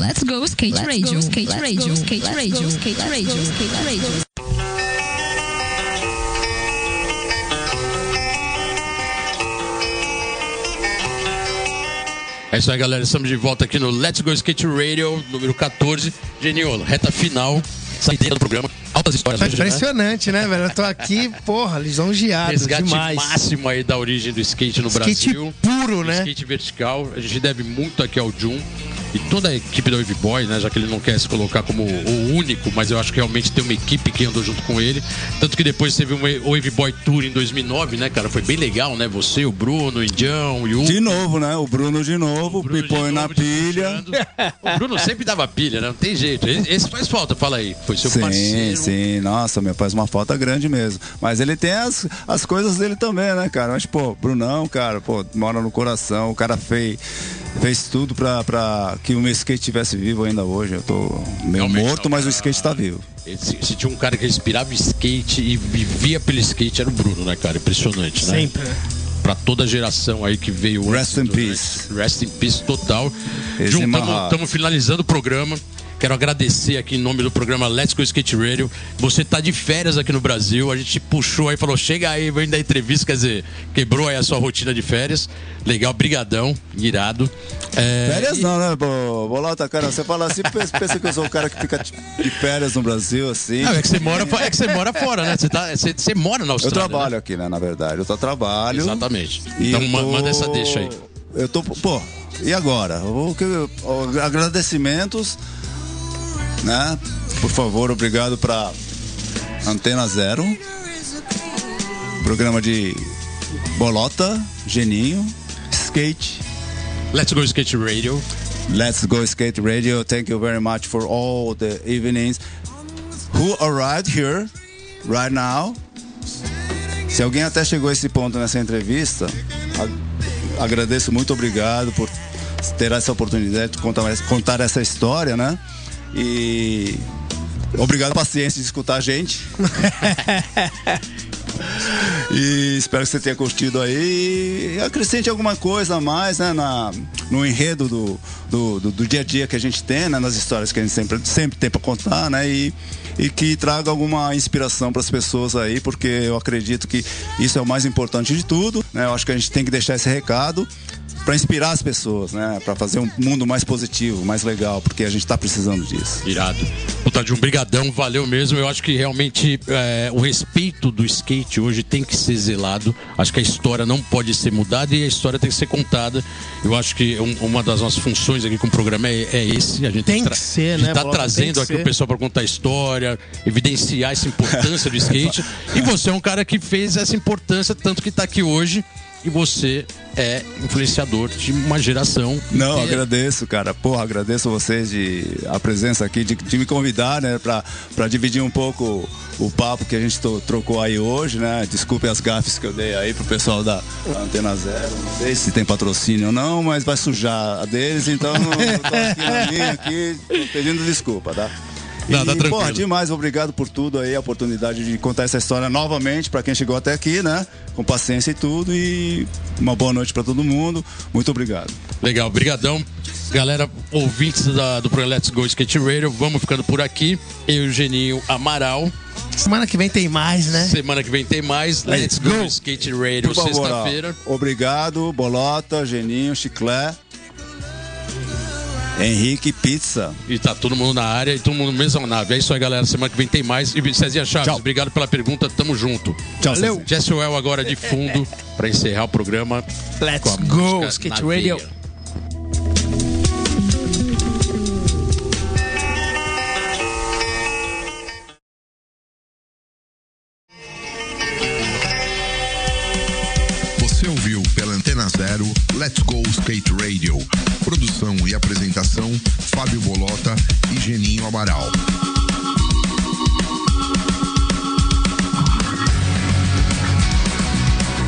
Let's go skate Let's radio, go, skate radio, skate radio, skate radio, skate radio. É isso aí, galera. Estamos de volta aqui no Let's Go Skate Radio, número 14. Geniolo, reta final, saideira do programa. Altas histórias. É impressionante, né? né, velho? Eu tô aqui, porra, lisonjeado Resgate demais. máximo aí da origem do skate no skate Brasil. puro, né? Skate vertical. A gente deve muito aqui ao Jun e toda a equipe da Wave Boy, né? Já que ele não quer se colocar como o único, mas eu acho que realmente tem uma equipe que andou junto com ele. Tanto que depois teve uma Wave Boy Tour em 2009, né, cara? Foi bem legal, né? Você, o Bruno, o Indião, o. De novo, né? O Bruno de novo, o Bruno na pilha. O Bruno sempre dava pilha, né? Não tem jeito. Esse faz falta, fala aí. Foi seu Sim, parceiro. sim, nossa, meu, faz uma falta grande mesmo. Mas ele tem as, as coisas dele também, né, cara? Mas, pô, Brunão, cara, pô, mora no coração, o cara fez, fez tudo pra, pra que o meu skate estivesse vivo ainda hoje. Eu tô meio Realmente, morto, mas o skate tá vivo. Se, se tinha um cara que respirava skate e vivia pelo skate, era o Bruno, né, cara? Impressionante, né? Sempre. Pra toda a geração aí que veio Rest in peace. Rest in peace total. Estamos finalizando o programa. Quero agradecer aqui em nome do programa Let's Go Skate Radio. Você tá de férias aqui no Brasil. A gente puxou aí, falou: chega aí, vem dar entrevista. Quer dizer, quebrou aí a sua rotina de férias. Legal, brigadão, irado. É, Férias não, né? Bolota, cara, você fala assim, pensa, que eu sou o cara que fica de férias no Brasil, assim. Não, é que você mora, é que você mora fora, né? Você, tá, você, você mora na Eu Austrália. trabalho né? aqui, né, na verdade. Eu tô trabalho. Exatamente. Então tô- manda essa deixa aí. Eu tô, pô, e agora? O que eu- agradecimentos, né? Por favor, obrigado pra Antena Zero. Programa de Bolota, Geninho, Skate. Let's Go Skate Radio. Let's Go Skate Radio. Thank you very much for all the evenings who arrived here right now. Se alguém até chegou a esse ponto nessa entrevista, agradeço muito obrigado por ter essa oportunidade de contar, contar essa história, né? E obrigado pela paciência de escutar a gente. E espero que você tenha curtido aí. E acrescente alguma coisa a mais, né? Na, no enredo do, do, do- do dia a dia que a gente tem, né? Nas histórias que a gente sempre, sempre tem para contar, né? E, e que traga alguma inspiração para as pessoas aí, porque eu acredito que isso é o mais importante de tudo, né? Eu acho que a gente tem que deixar esse recado para inspirar as pessoas, né? Para fazer um mundo mais positivo, mais legal, porque a gente está precisando disso. Irado. Puta de um brigadão, valeu mesmo. Eu acho que realmente é, o respeito do skate hoje tem que ser zelado. Acho que a história não pode ser mudada e a história tem que ser contada. Eu acho que um- uma das nossas funções aqui com o programa é, é esse. A gente Tem tra- que ser, a gente né, tá Bola? trazendo aqui ser. o pessoal para contar a história, evidenciar essa importância do skate. e você é um cara que fez essa importância, tanto que tá aqui hoje. E você é influenciador de uma geração. Não, inteira. agradeço, cara. Porra, agradeço vocês de a presença aqui, de, de me convidar, né, pra, pra dividir um pouco o papo que a gente to- trocou aí hoje, né? Desculpe as gafes que eu dei aí pro pessoal da Antena Zero. Não sei se tem patrocínio ou não, mas vai sujar a deles, então eu tô aqui na minha, aqui, pedindo desculpa, tá? Não, e, tá tranquilo. porra, demais, obrigado por tudo aí, a oportunidade de contar essa história novamente pra quem chegou até aqui, né? Com paciência e tudo. E uma boa noite pra todo mundo. Muito obrigado. Legal, brigadão. Galera, ouvintes da- do programa Let's Go Skate Radio, vamos ficando por aqui. Eu e o Geninho Amaral. Semana que vem tem mais, né? Semana que vem tem mais. Let's, Let's Go, go. Skate Radio, sexta-feira. obrigado, Bolota, Geninho, Chiclé. Henrique Pizza. E tá todo mundo na área e todo mundo nave. É isso aí, galera. Semana que vem tem mais. E Cezinha Chaves, Tchau. obrigado pela pergunta. Tamo junto. Tchau, Valeu. Jessuel agora de fundo pra encerrar o programa. Let's go, Skate Radio. veia. Let's Go Skate Radio. Produção e apresentação: Fábio Bolota e Geninho Amaral.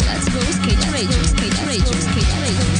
Let's go skate radio, skate radio, skate radio.